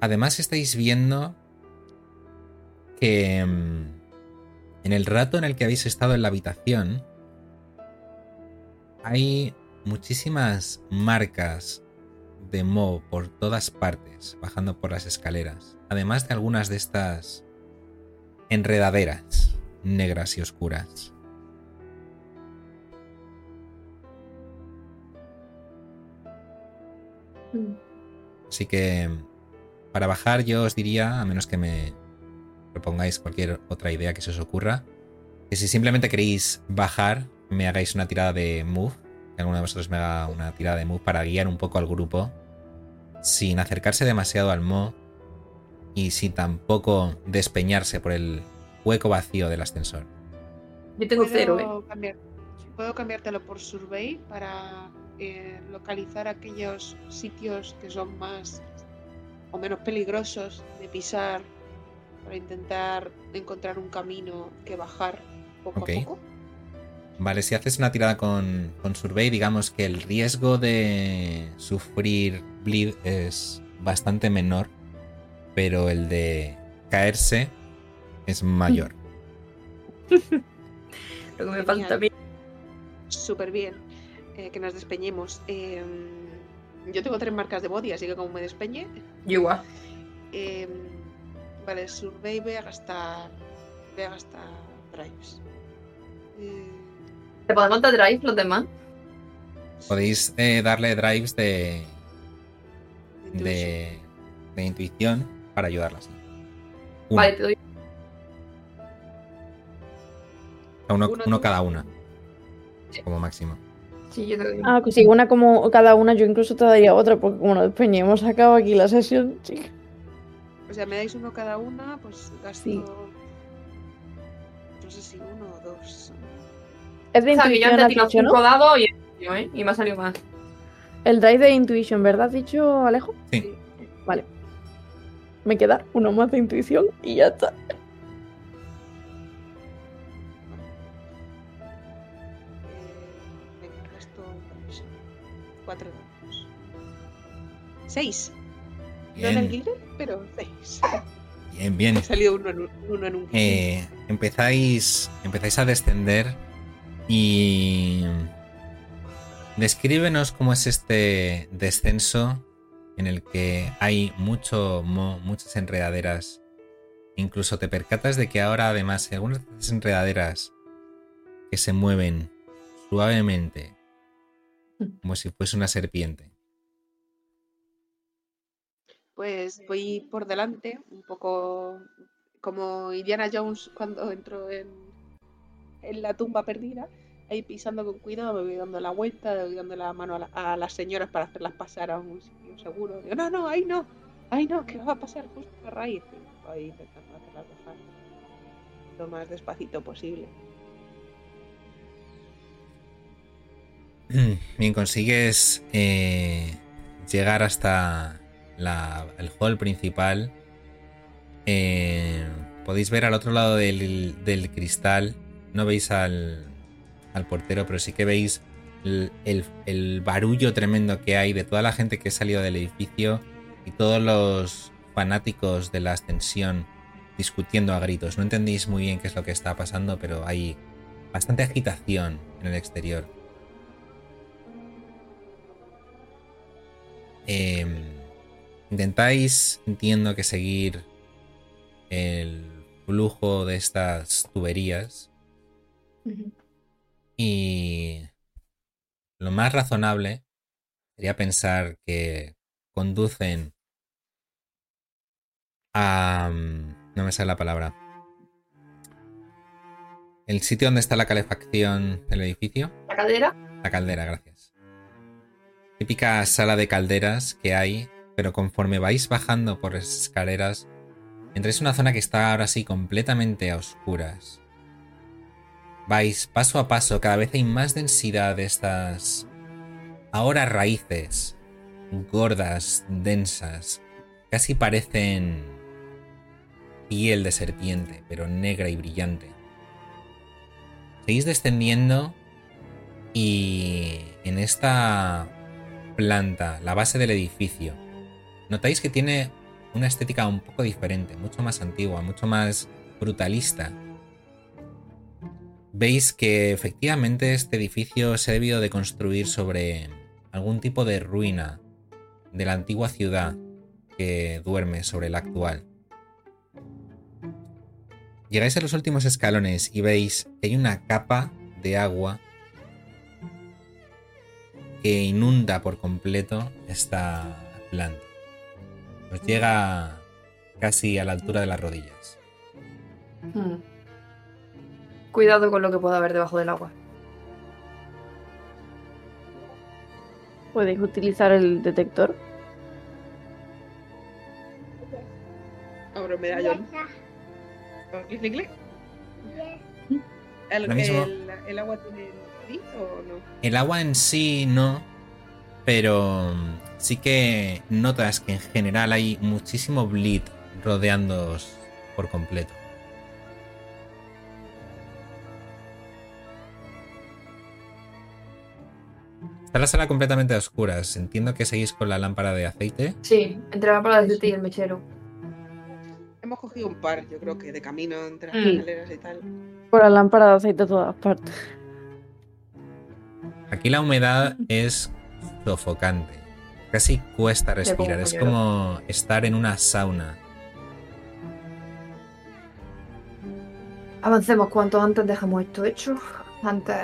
Además estáis viendo que mm, en el rato en el que habéis estado en la habitación hay muchísimas marcas de moho por todas partes, bajando por las escaleras, además de algunas de estas enredaderas negras y oscuras. Mm. Así que para bajar yo os diría, a menos que me propongáis cualquier otra idea que se os ocurra, que si simplemente queréis bajar, me hagáis una tirada de move, que alguno de vosotros me haga una tirada de move para guiar un poco al grupo, sin acercarse demasiado al mo y sin tampoco despeñarse por el hueco vacío del ascensor. Yo tengo cero, ¿eh? ¿Puedo cambiar- Puedo cambiártelo por survey para eh, localizar aquellos sitios que son más o menos peligrosos de pisar para intentar encontrar un camino que bajar poco a poco. Vale, si haces una tirada con, con Survey, digamos que el riesgo de sufrir bleed es bastante menor, pero el de caerse es mayor. (laughs) Lo que me falta a mí. Súper bien eh, que nos despeñemos. Eh, yo tengo tres marcas de body, así que como me despeñe. Igual. eh, vale, survey voy a gastar. Voy a gastar drives. Eh, ¿Te podemos dar drive los demás? Podéis eh, darle drives de, de, de intuición para ayudarlas. Uno, Vale, te doy. uno, Uno cada una, como máximo. Sí, yo te doy. Ah, que si una como cada una, yo incluso te daría otra, porque como nos despeñemos, acaba aquí la sesión, chica. O sea, me dais uno cada una, pues gasto. Sí. No sé si uno o dos. Es de O sea, que yo intuición, antes tirado cinco ¿no? dados y, ¿eh? y me ha salido más. El drive de intuition, ¿verdad? ¿Has dicho, Alejo? Sí. Vale. Me queda uno más de intuición y ya está. Seis. No en el guilder, pero seis. bien, bien. (laughs) Me salió uno en un, uno en un guilder. Eh, empezáis, empezáis a descender y descríbenos cómo es este descenso en el que hay mucho mo, muchas enredaderas. Incluso te percatas de que ahora además hay algunas enredaderas que se mueven suavemente como si fuese una serpiente. Pues voy por delante, un poco como Indiana Jones cuando entró en, en la tumba perdida, ahí pisando con cuidado, me voy dando la vuelta, voy dando la mano a, la- a las señoras para hacerlas pasar a un sitio seguro. Digo, no, no, ahí no, ahí no, que va a pasar justo a raíz. Voy intentando hacerlas bajar lo más despacito posible. Bien, consigues eh, llegar hasta el hall principal. Eh, podéis ver al otro lado del, del cristal. No veis al, al portero, pero sí que veis el, el- el barullo tremendo que hay de toda la gente que ha salido del edificio y todos los fanáticos de la ascensión discutiendo a gritos. No entendéis muy bien qué es lo que está pasando, pero hay bastante agitación en el exterior. Eh, intentáis, entiendo que seguir el flujo de estas tuberías y lo más razonable sería pensar que conducen a... mm, No me sale la palabra. El sitio donde está la calefacción del edificio. La caldera. La caldera, gracias. Típica sala de calderas que hay, pero conforme vais bajando por las escaleras, entráis en una zona que está ahora sí completamente a oscuras. Vais paso a paso, cada vez hay más densidad de estas ahora raíces gordas, densas, casi parecen piel de serpiente, pero negra y brillante. Seguís descendiendo y en esta planta, la base del edificio, notáis que tiene una estética un poco diferente, mucho más antigua, mucho más brutalista. Veis que efectivamente este edificio se ha debido de construir sobre algún tipo de ruina de la antigua ciudad que duerme sobre la actual. Llegáis a los últimos escalones y veis que hay una capa de agua que inunda por completo esta planta. Os llega casi a la altura de las rodillas. Hmm. Cuidado con lo que pueda haber debajo del agua. ¿Podéis utilizar el detector? Abro medallón. Clic, clic, clic. ¿El, Ahora mismo- el- el agua tiene frío o no? El agua en sí no, pero sí que notas que en general hay muchísimo bleed rodeándoos por completo. Está la sala completamente a oscuras. Entiendo que seguís con la lámpara de aceite. Sí, entre la palabra de aceite y el mechero. Hemos cogido un par, yo creo que de camino entre las Mm. escaleras y tal. Por la lámpara de aceite a todas partes. Aquí la humedad es sofocante. Casi cuesta respirar. Es como estar en una sauna. Avancemos cuanto antes dejamos esto hecho. Antes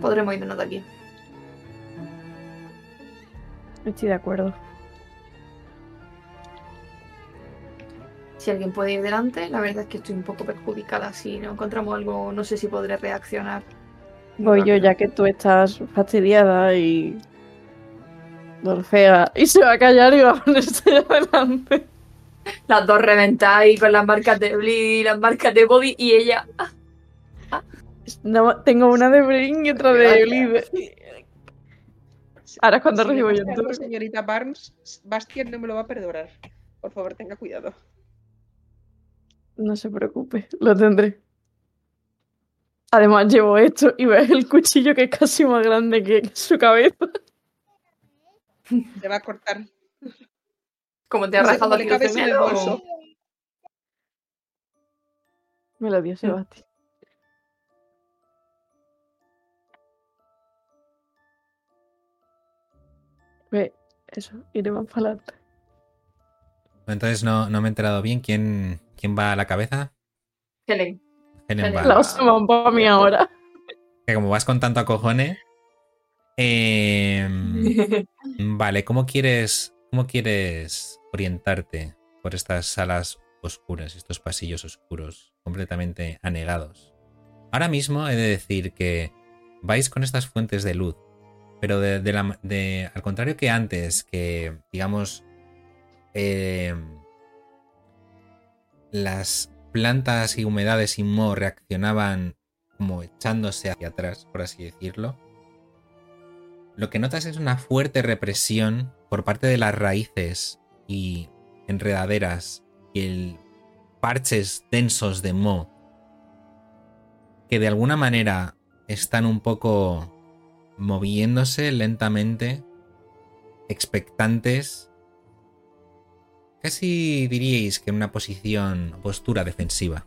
podremos irnos de aquí. Estoy de acuerdo. Si alguien puede ir delante, la verdad es que estoy un poco perjudicada. Si no encontramos algo, no sé si podré reaccionar. Voy yo ya que tú estás fastidiada y. Dorfea. Y se va a callar y va a ponerse adelante. Las dos reventadas y con las marcas de Bleed y las marcas de Bobby y ella. No, tengo una de Brin y otra de. Olive. Ahora es cuando Si recibo yo algo, turno. señorita Barnes, Bastian no me lo va a perdonar. Por favor, tenga cuidado. No se preocupe, lo tendré. Además llevo esto y ves el cuchillo que es casi más grande que su cabeza. (laughs) Se va a cortar. Como te ha No rajado aquí el bolso. Me lo dio Sebasti. Pues eso, iré más para adelante. Entonces no, no me he enterado bien quién, quién va a la cabeza. Helen. Helen Helen. va. La osa para mí ahora. Que como vas con tanto acojones. Eh, (laughs) vale, ¿cómo quieres, ¿cómo quieres orientarte por estas salas oscuras, estos pasillos oscuros, completamente anegados? Ahora mismo he de decir que vais con estas fuentes de luz, pero de, de la- de- al contrario que antes, que digamos eh, las plantas y humedades y moho reaccionaban como echándose hacia atrás, por así decirlo. Lo que notas es una fuerte represión por parte de las raíces y enredaderas y parches densos de moho que de alguna manera están un poco moviéndose lentamente, expectantes, casi diríais que en una posición postura defensiva.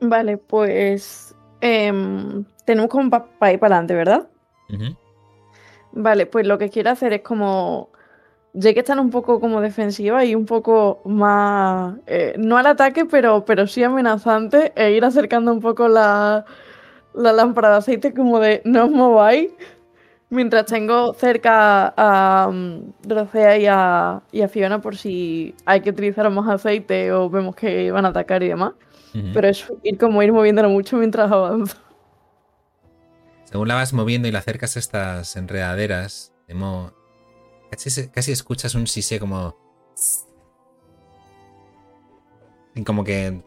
Vale, pues em, tenemos como para ir para adelante, ¿verdad? Vale, pues lo que quiero hacer es como. Ya que están un poco como defensiva y un poco más. eh, no al ataque, pero, pero sí amenazante, e ir acercando un poco la, la lámpara de aceite, como de no os mováis. Mientras tengo cerca a um, Drocea y a, y a Fiona por si hay que utilizar más aceite o vemos que van a atacar y demás. Pero es ir como ir moviéndolo mucho mientras avanzo. Según la vas moviendo y la acercas a estas enredaderas, de modo, casi, escuchas un sisé como... Y como que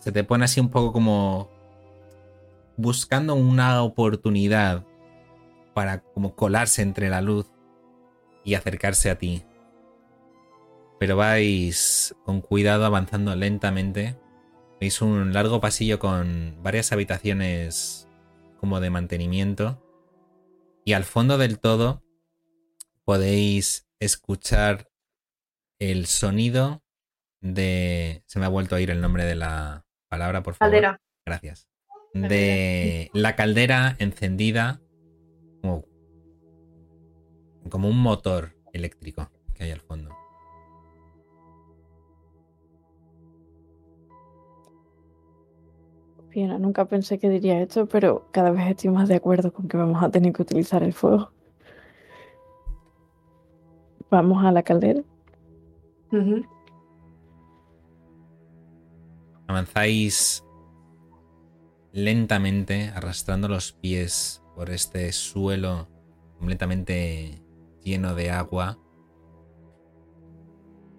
se te pone así un poco como buscando una oportunidad para como colarse entre la luz y acercarse a ti. Pero vais con cuidado avanzando lentamente. Veis un largo pasillo con varias habitaciones como de mantenimiento. Y al fondo del todo podéis escuchar el sonido de... Se me ha vuelto a ir el nombre de la palabra, por favor. Caldera. Gracias. De la caldera encendida como, como un motor eléctrico que hay al fondo. Fiona, nunca pensé que diría esto, pero cada vez estoy más de acuerdo con que vamos a tener que utilizar el fuego. Vamos a la caldera. Avanzáis lentamente, arrastrando los pies por este suelo completamente lleno de agua.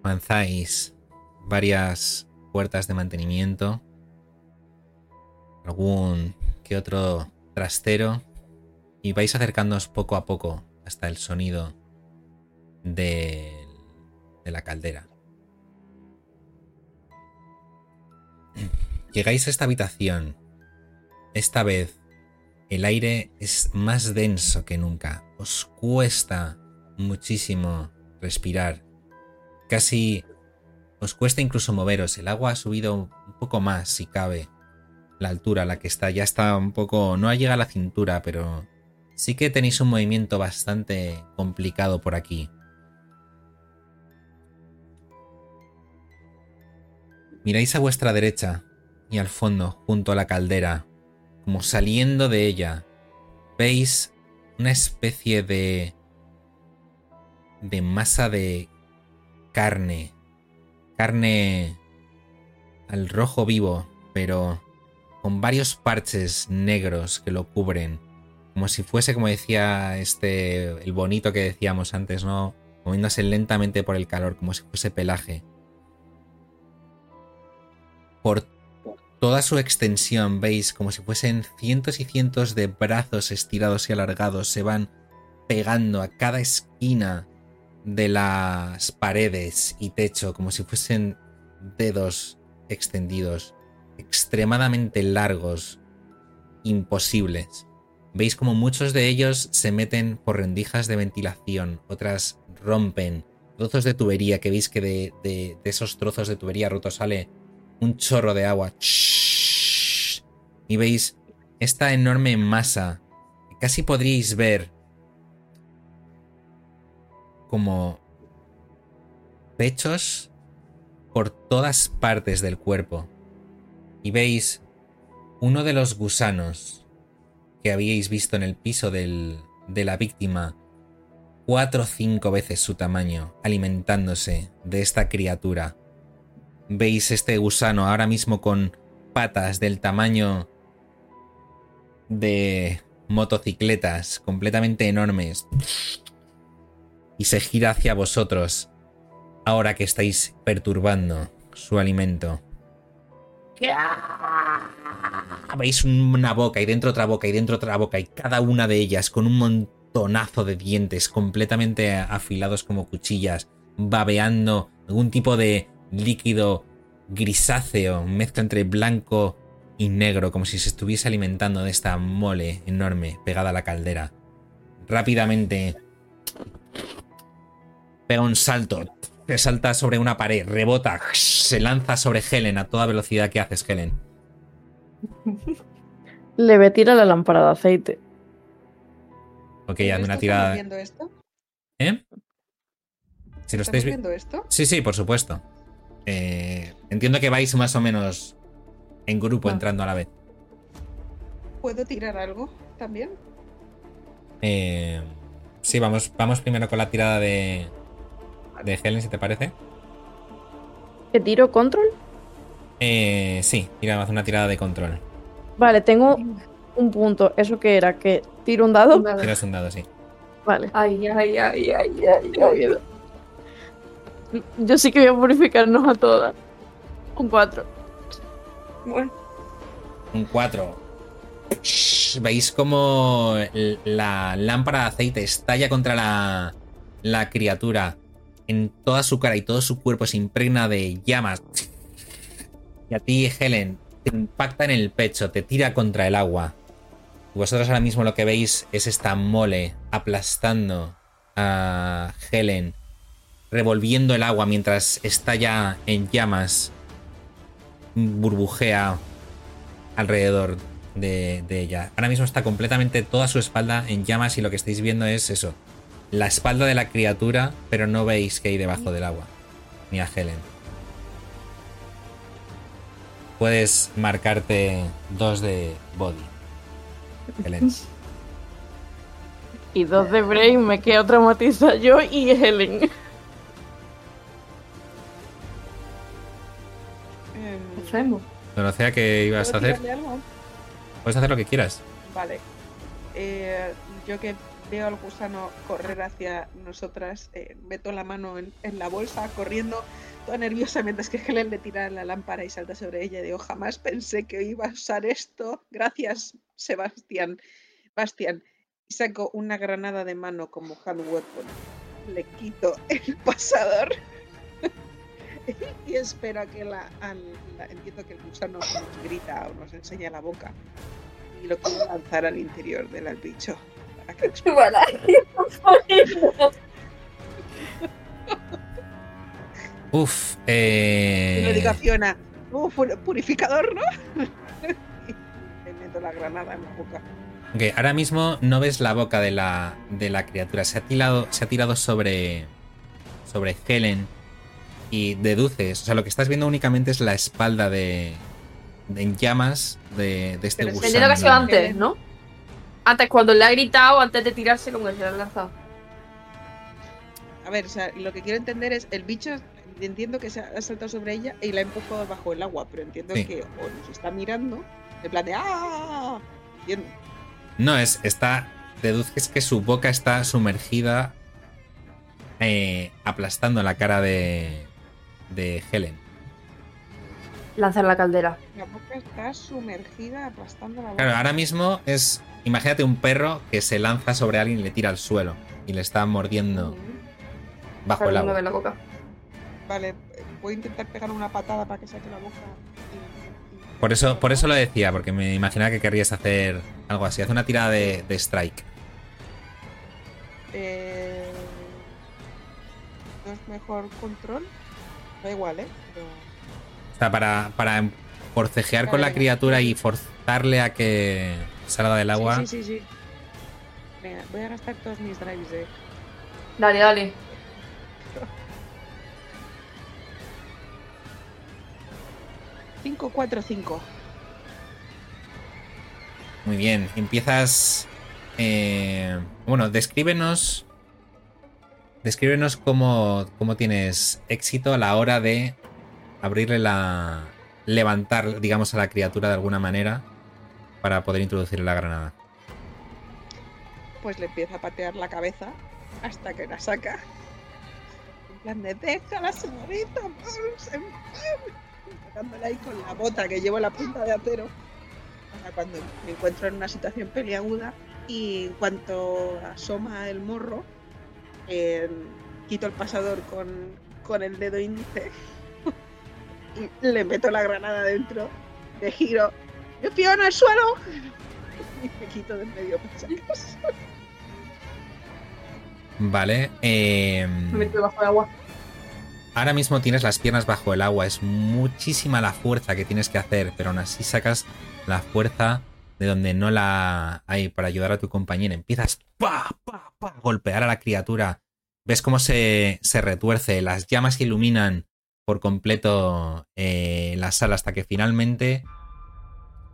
Avanzáis varias puertas de mantenimiento, algún que otro trastero y vais acercándoos poco a poco hasta el sonido del- de la caldera. (clears throat) Llegáis a esta habitación. Esta vez el aire es más denso que nunca. Os cuesta muchísimo respirar. Casi os cuesta incluso moveros. El agua ha subido un poco más, si cabe. La altura a la que está ya está un poco... No llega a la cintura, pero sí que tenéis un movimiento bastante complicado por aquí. Miráis a vuestra derecha y al fondo, junto a la caldera, como saliendo de ella, veis una especie de de masa de carne, carne al rojo vivo, pero con varios parches negros que lo cubren, como si fuese, como decía este, el bonito que decíamos antes, ¿no? Moviéndose lentamente por el calor, como si fuese pelaje. Por toda su extensión veis como si fuesen cientos y cientos de brazos estirados y alargados se van pegando a cada esquina de las paredes y techo como si fuesen dedos extendidos extremadamente largos imposibles Veis como muchos de ellos se meten por rendijas de ventilación, otras rompen trozos de tubería, que veis que de, esos trozos de tubería rotos sale un chorro de agua. Y veis esta enorme masa. Casi podríais ver como pechos por todas partes del cuerpo. Y veis uno de los gusanos que habíais visto en el piso de la víctima cuatro o cinco veces su tamaño, alimentándose de esta criatura. Veis este gusano ahora mismo con patas del tamaño de motocicletas completamente enormes y se gira hacia vosotros ahora que estáis perturbando su alimento. Veis una boca y dentro otra boca y dentro otra boca y cada una de ellas con un montonazo de dientes completamente afilados como cuchillas, babeando algún tipo de líquido grisáceo, mezcla entre blanco y negro, como si se estuviese alimentando de esta mole enorme pegada a la caldera. Rápidamente pega un salto, se salta sobre una pared, rebota, se lanza sobre Helen a toda velocidad. ¿Qué haces, Helen? Le ve tira la lámpara de aceite. Ok, hazme una ¿Estamos tirada. viendo esto? ¿Eh? Si lo estáis ¿Estamos viendo. viendo esto? Sí, sí, por supuesto. Eh, entiendo que vais más o menos en grupo Ah. entrando a la vez. ¿Puedo tirar algo también? Eh, sí, vamos, vamos primero con la tirada de, de Helen, si te parece. ¿Qué tiro control? Eh, sí, tira haz una tirada de control. Vale, tengo un punto. ¿Eso qué era? ¿Que tiro un dado? Tiras un dado, sí. Vale. Ay, ay, ay, ay, ay, ay. miedo. Yo sí que voy a purificarnos a todas. Un 4. Bueno, Un 4. Veis como el- la lámpara de aceite estalla contra la, la criatura. En toda su cara y todo su cuerpo se impregna de llamas. Y a ti, Helen, te impacta en el pecho, te tira contra el agua. Y vosotros ahora mismo lo que veis es esta mole aplastando a Helen, revolviendo el agua mientras estalla en llamas, burbujea alrededor de, de ella. Ahora mismo está completamente toda su espalda en llamas y lo que estáis viendo es eso. La espalda de la criatura, pero no veis que hay debajo del agua. Ni a Helen. Puedes marcarte dos de body. Helen. Y dos de Brain, me quedo traumatizada yo y Helen. ¿qué hacemos? Dorocea, ¿qué ibas a ¿puedo hacer? Puedes hacer lo que quieras. Vale. Eh, yo que veo al gusano correr hacia nosotras, eh, meto la mano en, en la bolsa, corriendo toda nerviosa mientras que Helen le tira la lámpara y salta sobre ella. Digo, jamás pensé que iba a usar esto. Gracias, Sebastián. Bastián. Y saco una granada de mano como hand weapon. Le quito el pasador. (laughs) y espero a que la, al- la- Entiendo que el gusano nos grita o nos enseña la boca. Y lo quiero lanzar al interior del bicho. Explode. (laughs) Uf, Y le digo a eh. Fiona, "Uh, pu- purificador, ¿no? (laughs) le meto la granada en la boca. Ok, ahora mismo no ves la boca de la, de la criatura. Se ha tirado, se ha tirado sobre, sobre Helen y deduces. O sea, lo que estás viendo únicamente es la espalda de, de en llamas de, de este Pero gusano. Entiendo que ha sido enorme. antes, ¿no? Antes, cuando le ha gritado, antes de tirarse, como que se le ha lanzado. A ver, o sea, lo que quiero entender es, el bicho, entiendo que se ha ha saltado sobre ella y la ha empujado bajo el agua, pero entiendo Sí. que o nos está mirando, en plan de ¡ah! Entiendo. No, es, está. Deduces que su boca está sumergida. eh, aplastando la cara de. de Helen. Lanzar la caldera. La boca está sumergida aplastando la boca. Claro, ahora mismo es. Imagínate un perro que se lanza sobre alguien y le tira al suelo. Y le está mordiendo Mm, bajo el agua. la boca. Vale, voy a intentar pegar una patada para que saque la boca y, y Por eso, por eso lo decía, porque me imaginaba que querrías hacer algo así. Haz una tirada de, de strike. Eh, ¿No es mejor control? Da igual, ¿eh? Pero... O sea, para, para forcejear con la criatura y forzarle a que salga del agua. Sí, sí, sí, sí. Venga, voy a gastar todos mis drives de... Dale, dale. Cinco, cuatro, cinco. Muy bien. Empiezas. eh, bueno, descríbenos. Descríbenos cómo, cómo tienes éxito a la hora de abrirle la. levantar, digamos, a la criatura de alguna manera para poder introducirle la granada. Pues le empieza a patear la cabeza hasta que la saca. En plan de, déjala, señorita, Pauls, en paz". Tocándole ahí con la bota que llevo la punta de acero. Para cuando me encuentro en una situación peliaguda y en cuanto asoma el morro, eh, quito el pasador con, con el dedo índice y le meto la granada dentro, de giro, me pío en el suelo (laughs) y me quito de en medio acaso. Vale. eh, Me meto debajo del agua. ahora mismo tienes las piernas bajo el agua. Es muchísima la fuerza que tienes que hacer, pero aún así sacas la fuerza de donde no la hay para ayudar a tu compañera. Empiezas pa, pa, pa, a golpear a la criatura. Ves cómo se, se retuerce, las llamas iluminan por completo eh, la sala hasta que finalmente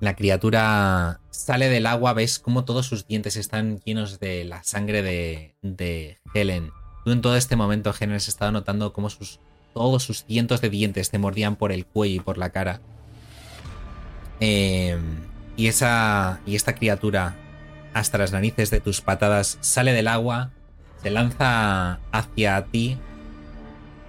la criatura sale del agua. Ves cómo todos sus dientes están llenos de la sangre de, Helen. Tú en todo este momento, Helen, has estado notando cómo sus, todos sus cientos de dientes te mordían por el cuello y por la cara. Eh, y, esa, y esta criatura, hasta las narices de tus patadas, sale del agua, se lanza hacia ti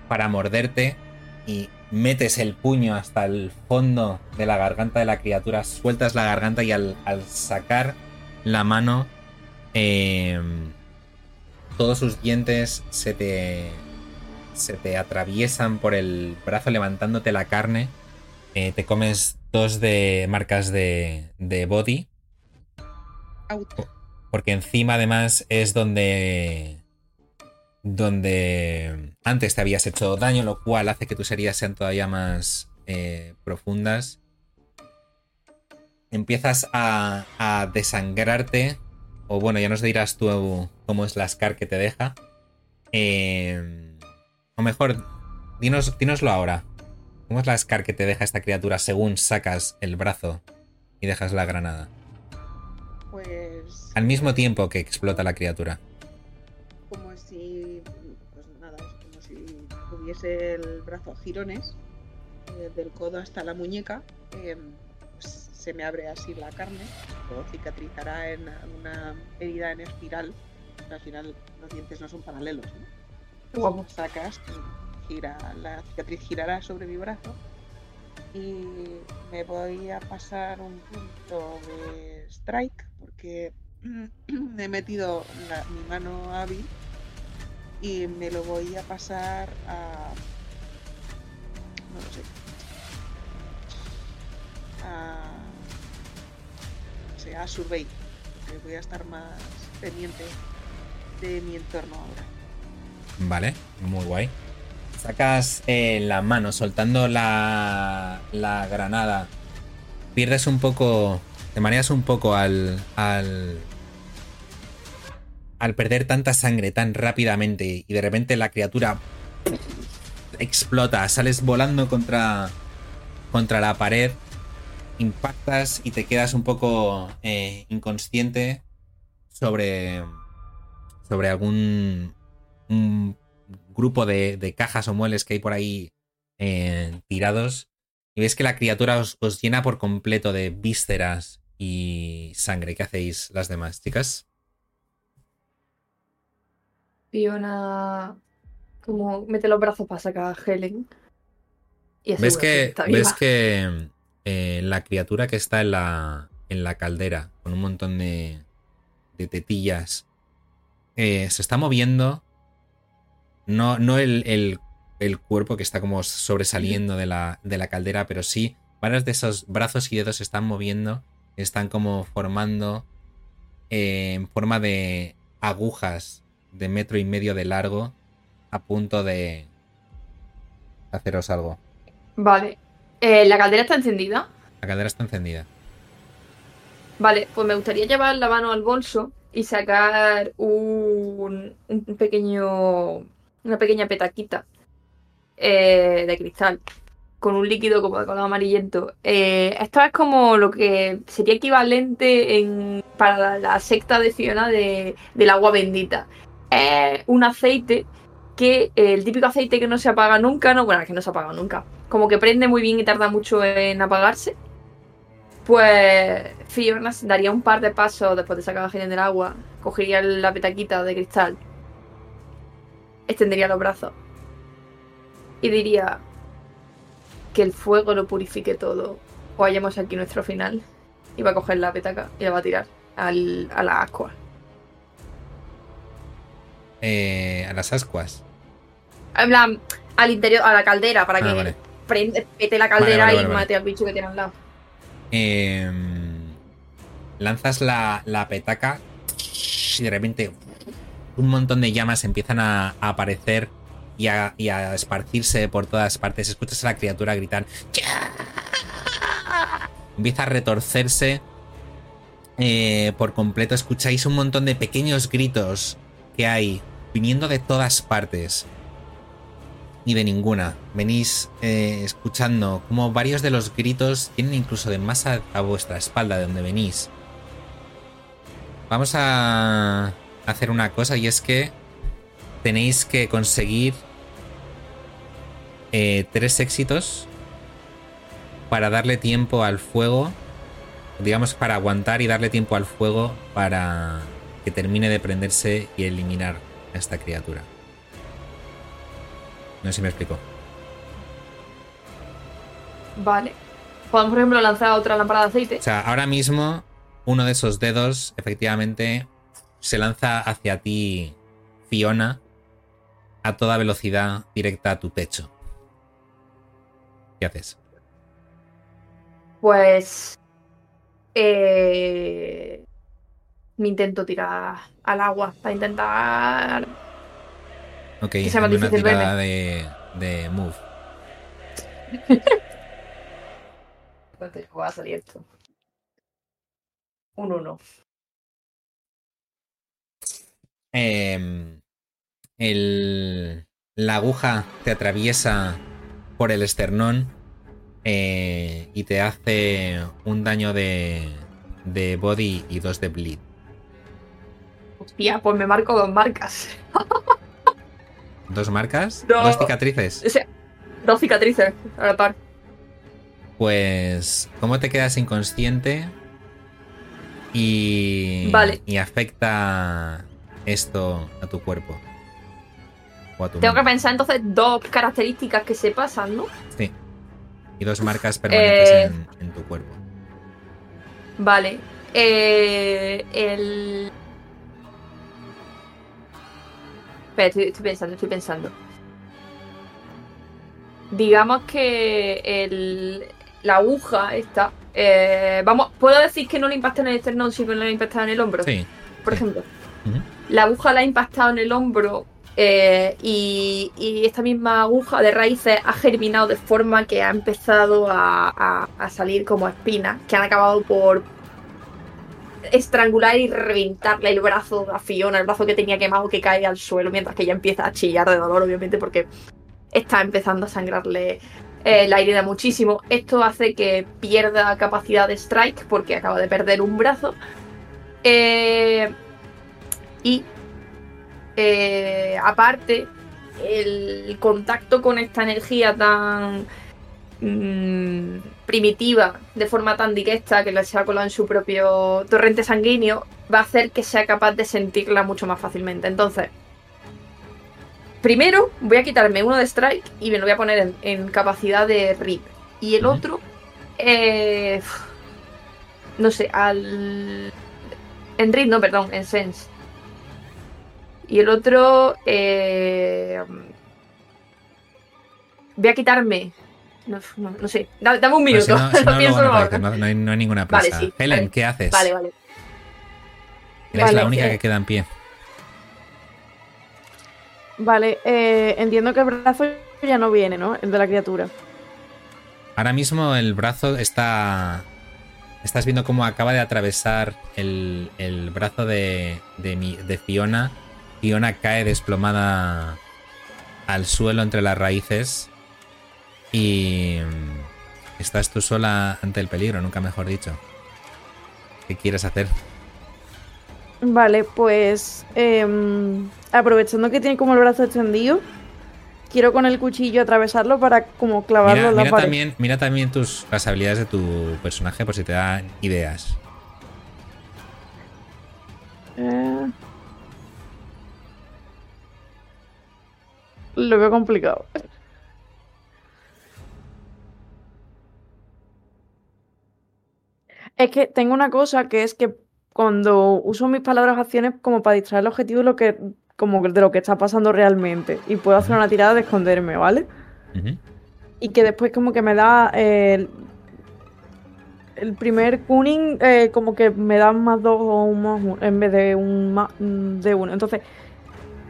para morderte y metes el puño hasta el fondo de la garganta de la criatura, sueltas la garganta y al, al sacar la mano, eh, todos sus dientes se te, se te atraviesan por el brazo levantándote la carne. Eh, te comes dos de marcas de, de body. Out. Porque encima además es donde. Donde antes te habías hecho daño, lo cual hace que tus heridas sean todavía más eh, profundas. Empiezas a, a desangrarte. O bueno, ya nos dirás tú cómo es la scar que te deja. Eh, o mejor, dinos, dínoslo ahora. ¿Cómo es la scar que te deja esta criatura según sacas el brazo y dejas la granada? Pues Al mismo tiempo que explota la criatura. Tuviese el brazo a girones, eh, del codo hasta la muñeca, eh, pues se me abre así la carne, o cicatrizará en una herida en espiral. Al final los dientes no son paralelos, ¿no? Sacas, gira, la cicatriz girará sobre mi brazo y me voy a pasar un punto de strike porque (clears throat) he metido la- mi mano hábil y me lo voy a pasar a no lo sé a no sé, a survey porque voy a estar más pendiente de mi entorno ahora Vale, muy guay. Sacas eh, la mano soltando la, la granada. Pierdes un poco. Te mareas un poco al. al. Al perder tanta sangre tan rápidamente y de repente la criatura explota. Sales volando contra. contra la pared. Impactas y te quedas un poco eh, inconsciente sobre. sobre algún un grupo de, cajas o muebles que hay por ahí eh, tirados y ves que la criatura os, os llena por completo de vísceras y sangre. ¿Qué hacéis las demás, chicas? Fiona como mete los brazos para sacar a Helen. Y Ves asegura que, está ves que eh, la criatura que está en la, en la caldera con un montón de, de tetillas eh, se está moviendo. No, no el, el- el cuerpo que está como sobresaliendo de la, de la caldera, pero sí varios de esos brazos y dedos se están moviendo, están como formando eh, en forma de agujas de metro y medio de largo a punto de haceros algo. Vale. Eh, ¿La caldera está encendida? La caldera está encendida. Vale, pues me gustaría llevar la mano al bolso y sacar un, un pequeño. una pequeña petaquita eh, de cristal con un líquido como de color amarillento. Eh, esto es como lo que sería equivalente en, para la, la secta de Fiona de, del agua bendita. Es un aceite que el típico aceite que no se apaga nunca, no, bueno, que no se apaga nunca, como que prende muy bien y tarda mucho en apagarse. Pues Fiona daría un par de pasos después de sacar a Gideon del agua, cogería la petaquita de cristal, extendería los brazos y diría que el fuego lo purifique todo o hallemos aquí nuestro final. Y va a coger la petaca y la va a tirar al, a la ascua. Eh, a las ascuas. Al interior, a la caldera, para Ah, que vale. prende, pete la caldera Vale, vale, y mate al bicho que tiene al lado. Em, lanzas la, la petaca y de repente un montón de llamas empiezan a, a aparecer y a, y a esparcirse por todas partes. Escuchas a la criatura gritar. Empieza a retorcerse eh, por completo. Escucháis un montón de pequeños gritos que hay viniendo de todas partes. Ni de ninguna. Venís eh, escuchando como varios de los gritos tienen incluso de más a, vuestra espalda de donde venís. Vamos a hacer una cosa y es que tenéis que conseguir eh, tres éxitos para darle tiempo al fuego. Digamos, para aguantar y darle tiempo al fuego para que termine de prenderse y eliminar a esta criatura. No sé si me explico. Vale. Podemos, por ejemplo, lanzar otra lámpara de aceite. O sea, ahora mismo uno de esos dedos efectivamente se lanza hacia ti, Fiona, a toda velocidad directa a tu pecho. ¿Qué haces? Pues. Eh, me intento tirar al agua para intentar. Ok, Que sea más difícil tirada de, de move. (laughs) ¿Cuánto va a salir esto? Un 1. Em, el- la aguja te atraviesa por el esternón eh, y te hace un daño de, de body y dos de bleed. Hostia, pues me marco dos marcas. ¿Dos marcas? No. ¿Dos cicatrices? O sea, dos cicatrices a la par. Pues, ¿cómo te quedas inconsciente? Y, Vale. y afecta esto a tu cuerpo. O a tu Tengo que pensar entonces dos características que se pasan, ¿no? Sí. Y dos marcas permanentes Eh. en, en tu cuerpo. Vale. Eh, el. Espera, estoy, estoy pensando, estoy pensando. Digamos que el, la aguja esta. eh, vamos, ¿puedo decir que no le impacta en el esternón, sino que le impacta en el hombro? Sí. Por sí. ejemplo. La aguja la ha impactado en el hombro eh, y, y esta misma aguja de raíces ha germinado de forma que ha empezado a, a- a salir como espinas que han acabado por estrangular y reventarle el brazo a Fiona, el brazo que tenía quemado que cae al suelo mientras que ella empieza a chillar de dolor, obviamente, porque está empezando a sangrarle eh, la herida muchísimo. Esto hace que pierda capacidad de strike porque acaba de perder un brazo. Eh, y eh, aparte, el contacto con esta energía tan mm, primitiva, de forma tan directa, que se ha colado en su propio torrente sanguíneo, va a hacer que sea capaz de sentirla mucho más fácilmente. Entonces, primero voy a quitarme uno de strike y me lo voy a poner en, en capacidad de rip. Y el otro, eh, no sé, al... En rip, no, perdón, en sense. Y el otro, eh, voy a quitarme No, no- no sé. Da- Dame un Pero si minuto. no, si (laughs) no, lo luego pienso no, te ahora. dices, no- no hay, no hay ninguna Vale, prisa. sí. Helen, Vale. ¿qué haces? Vale, vale. Eres Vale, la única eh. que queda en pie. Vale, eh, entiendo que el brazo ya no viene, ¿no? El de la criatura. Ahora mismo el brazo está. Estás viendo cómo acaba de atravesar el, el brazo de, de, mi- de Fiona. Fiona cae desplomada al suelo entre las raíces. Y. mm, Estás tú sola ante el peligro, nunca mejor dicho. ¿Qué quieres hacer? Vale, pues em, aprovechando que tiene como el brazo extendido, quiero con el cuchillo atravesarlo para como clavarlo Mira, en la mira pared. también, mira también tus, las habilidades de tu personaje por si te dan ideas. Eh, Lo veo complicado. Es que tengo una cosa que es que cuando uso mis palabras acciones como para distraer el objetivo de lo que, como de lo que está pasando realmente. Y puedo hacer una tirada de esconderme, ¿vale? Y que después como que me da eh, el, el primer cunning eh, como que me da más dos o un más uno, en vez de un más mm, de uno. Entonces,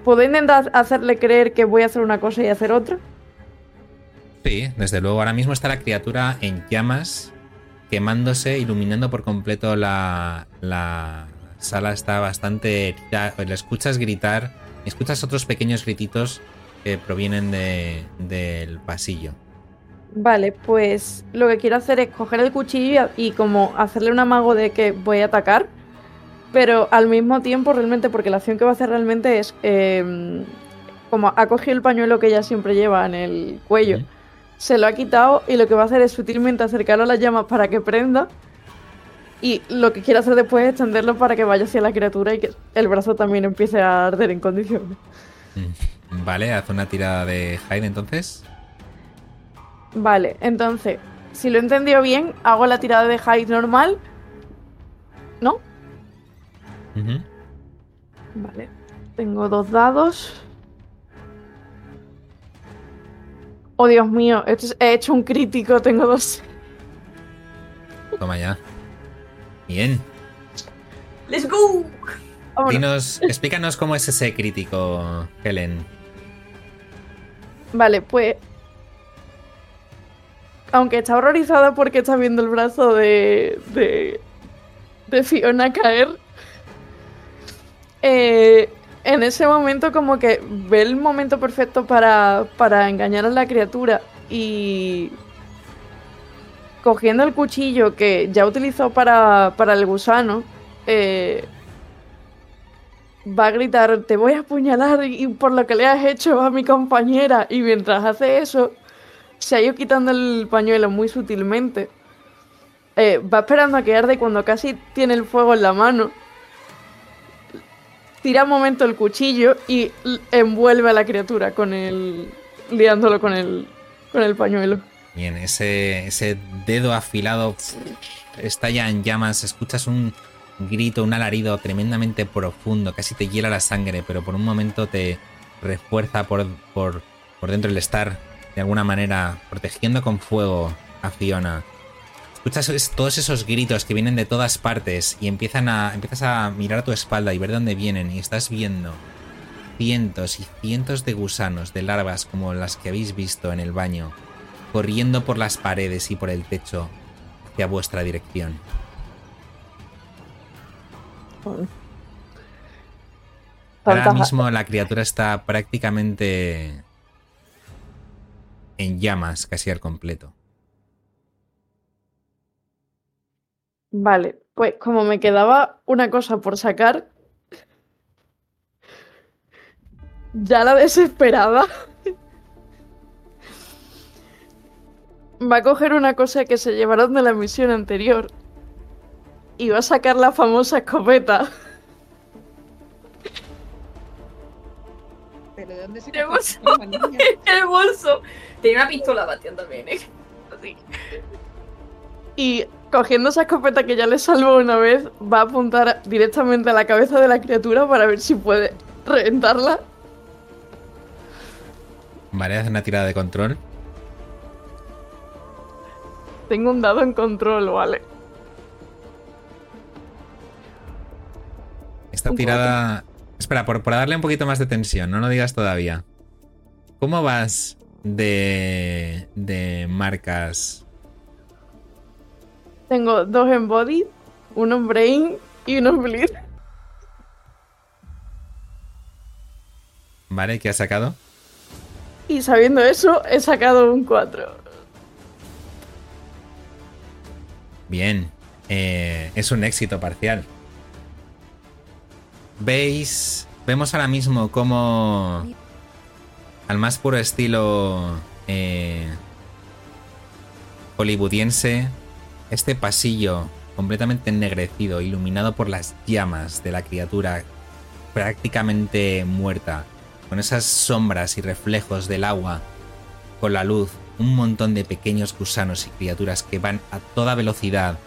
¿puedo intentar hacerle creer que voy a hacer una cosa y hacer otra? Sí, desde luego. Ahora mismo está la criatura en llamas, quemándose, iluminando por completo la, la sala. Está bastante... ya, Le escuchas gritar, escuchas otros pequeños grititos que provienen de- del pasillo. Vale, pues lo que quiero hacer es coger el cuchillo y, como hacerle un amago de que voy a atacar, pero al mismo tiempo realmente, porque la acción que va a hacer realmente es eh, como ha cogido el pañuelo que ella siempre lleva en el cuello. Se lo ha quitado y lo que va a hacer es sutilmente acercarlo a las llamas para que prenda. Y lo que quiero hacer después es extenderlo para que vaya hacia la criatura y que el brazo también empiece a arder en condiciones. Mm, Vale, haz una tirada de hide entonces. Vale, entonces, si lo he entendido bien, hago la tirada de hide normal. ¿No? Vale. Tengo dos dados. Oh, Dios mío, esto es- he hecho un crítico, tengo dos. Toma ya. Bien. ¡Let's go! Vámonos. Dinos, explícanos cómo es ese crítico, Helen. Vale, pues. Aunque está horrorizada porque está viendo el brazo de. de. de Fiona caer. eh, en ese momento, como que ve el momento perfecto para, para engañar a la criatura y. cogiendo el cuchillo que ya utilizó para, para el gusano. eh, va a gritar, te voy a apuñalar y por lo que le has hecho a mi compañera. Y mientras hace eso, se ha ido quitando el pañuelo muy sutilmente. Eh, va esperando a que arde cuando casi tiene el fuego en la mano. Tira un momento el cuchillo y envuelve a la criatura con el. liándolo con el. con el pañuelo. Bien, ese, ese dedo afilado estalla en llamas. Escuchas un grito, un alarido tremendamente profundo. Casi te hiela la sangre, pero por un momento te refuerza por, por, por dentro el estar de alguna manera protegiendo con fuego a Fiona. Escuchas es- todos esos gritos que vienen de todas partes y empiezan a, empiezas a mirar a tu espalda y ver de dónde vienen y estás viendo cientos y cientos de gusanos, de larvas como las que habéis visto en el baño, corriendo por las paredes y por el techo hacia vuestra dirección. Ahora mismo la criatura está prácticamente en llamas casi al completo. Vale, pues como me quedaba una cosa por sacar, ya la desesperada va a coger una cosa que se llevaron de la misión anterior y va a sacar la famosa escopeta. ¿Pero de dónde se pluma, niña? (laughs) el bolso. Tenía una pistola Bastián también, ¿eh? Así. Y cogiendo esa escopeta que ya le salvó una vez, va a apuntar directamente a la cabeza de la criatura para ver si puede reventarla. Vale, haz una tirada de control. Tengo un dado en control, vale. Esta Un tirada. Espera, por, por darle un poquito más de tensión, no lo digas todavía. ¿Cómo vas de. de marcas? Tengo dos en body, uno en brain y uno en bleed. ¿Vale? ¿Qué has sacado? Y sabiendo eso, he sacado un 4. Bien. eh, es un éxito parcial. Veis. Vemos ahora mismo cómo. Al más puro estilo. eh, hollywoodiense. Este pasillo completamente ennegrecido, iluminado por las llamas de la criatura prácticamente muerta, con esas sombras y reflejos del agua, con la luz, un montón de pequeños gusanos y criaturas que van a toda velocidad.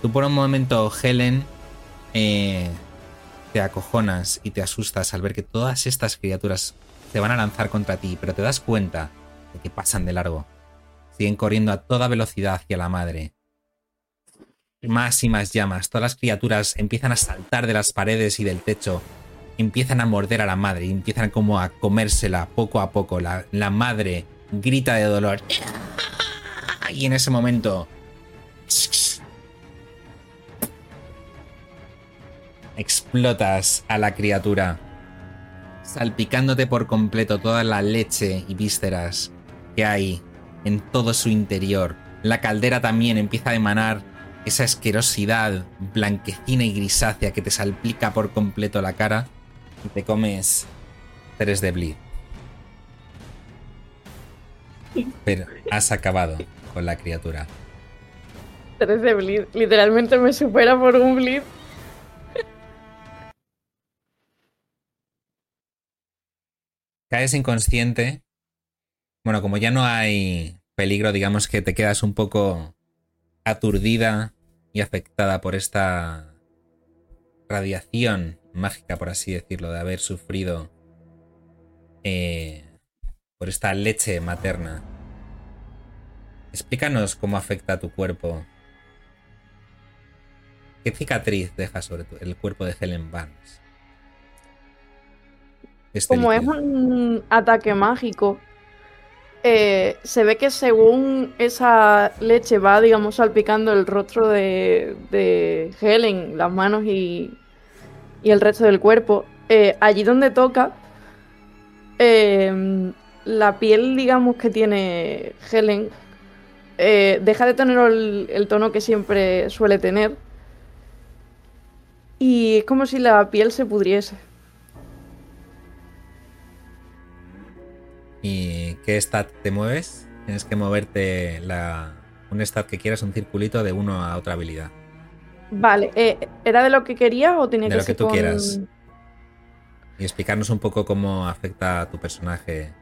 Tú por un momento, Helen, eh, te acojonas y te asustas al ver que todas estas criaturas se van a lanzar contra ti, pero te das cuenta de que pasan de largo. Siguen corriendo a toda velocidad hacia la madre. Más y más llamas. Todas las criaturas empiezan a saltar de las paredes y del techo. Empiezan a morder a la madre empiezan como a comérsela poco a poco. La, la madre grita de dolor. Y en ese momento... Explotas a la criatura, salpicándote por completo toda la leche y vísceras que hay en todo su interior. La caldera también empieza a emanar esa asquerosidad blanquecina y grisácea que te salpica por completo la cara y te comes tres de bleed. Pero has acabado con la criatura. 3 de bleed. Literalmente me supera por un bleed. Caes inconsciente. Bueno, como ya no hay peligro, digamos que te quedas un poco aturdida y afectada por esta radiación mágica, por así decirlo, de haber sufrido eh, por esta leche materna. Explícanos cómo afecta a tu cuerpo. ¿Qué cicatriz deja sobre tu- el cuerpo de Helen Barnes? Este Como es un ataque mágico, eh, se ve que según esa leche va, digamos, salpicando el rostro de, de Helen, las manos y, y el resto del cuerpo, eh, allí donde toca, eh, la piel, digamos, que tiene Helen eh, deja de tener el, el tono que siempre suele tener. Y es como si la piel se pudriese. ¿Y qué stat te mueves? Tienes que moverte la, un stat que quieras, un circulito de uno a otra habilidad. Vale, eh, ¿era de lo que querías o tenía De que lo que tú con- quieras. Y explicarnos un poco cómo afecta a tu personaje.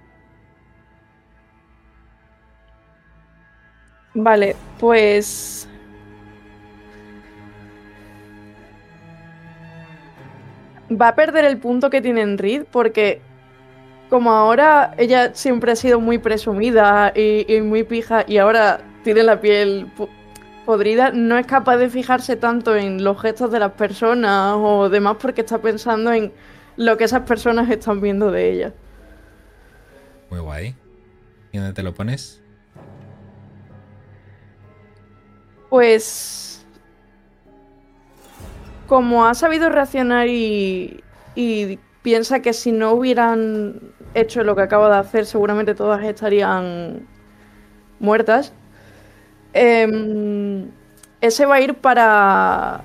Vale, pues. Va a perder el punto que tiene en Reed porque. Como ahora ella siempre ha sido muy presumida y, y muy pija y ahora tiene la piel po- podrida, no es capaz de fijarse tanto en los gestos de las personas o demás porque está pensando en lo que esas personas están viendo de ella. Muy guay. ¿Y dónde te lo pones? Pues. Como ha sabido reaccionar y, y piensa que si no hubieran hecho lo que acaba de hacer, seguramente todas estarían muertas. em, ese va a ir para.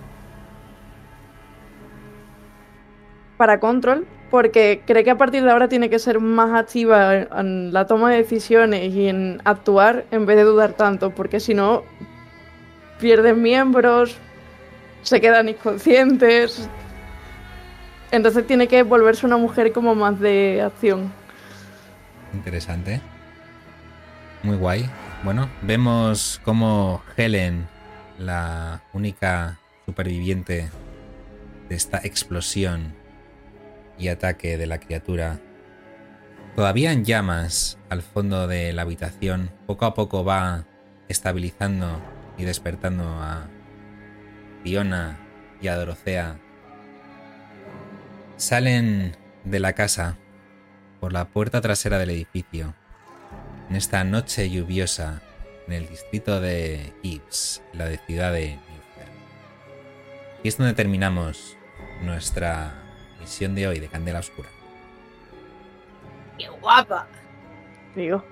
Para control, porque cree que a partir de ahora tiene que ser más activa en- la toma de decisiones y en actuar en vez de dudar tanto, porque si no, pierden miembros, se quedan inconscientes. Entonces tiene que volverse una mujer como más de acción. Interesante. Muy guay. Bueno, vemos cómo Helen, la única superviviente de esta explosión y ataque de la criatura, todavía en llamas al fondo de la habitación, poco a poco va estabilizando y despertando a Fiona y a Dorothea, salen de la casa por la puerta trasera del edificio en esta noche lluviosa en el distrito de Ibs, la de ciudad de Newfer. Y es donde terminamos nuestra misión de hoy de Candela Oscura. ¡Qué guapa! Digo.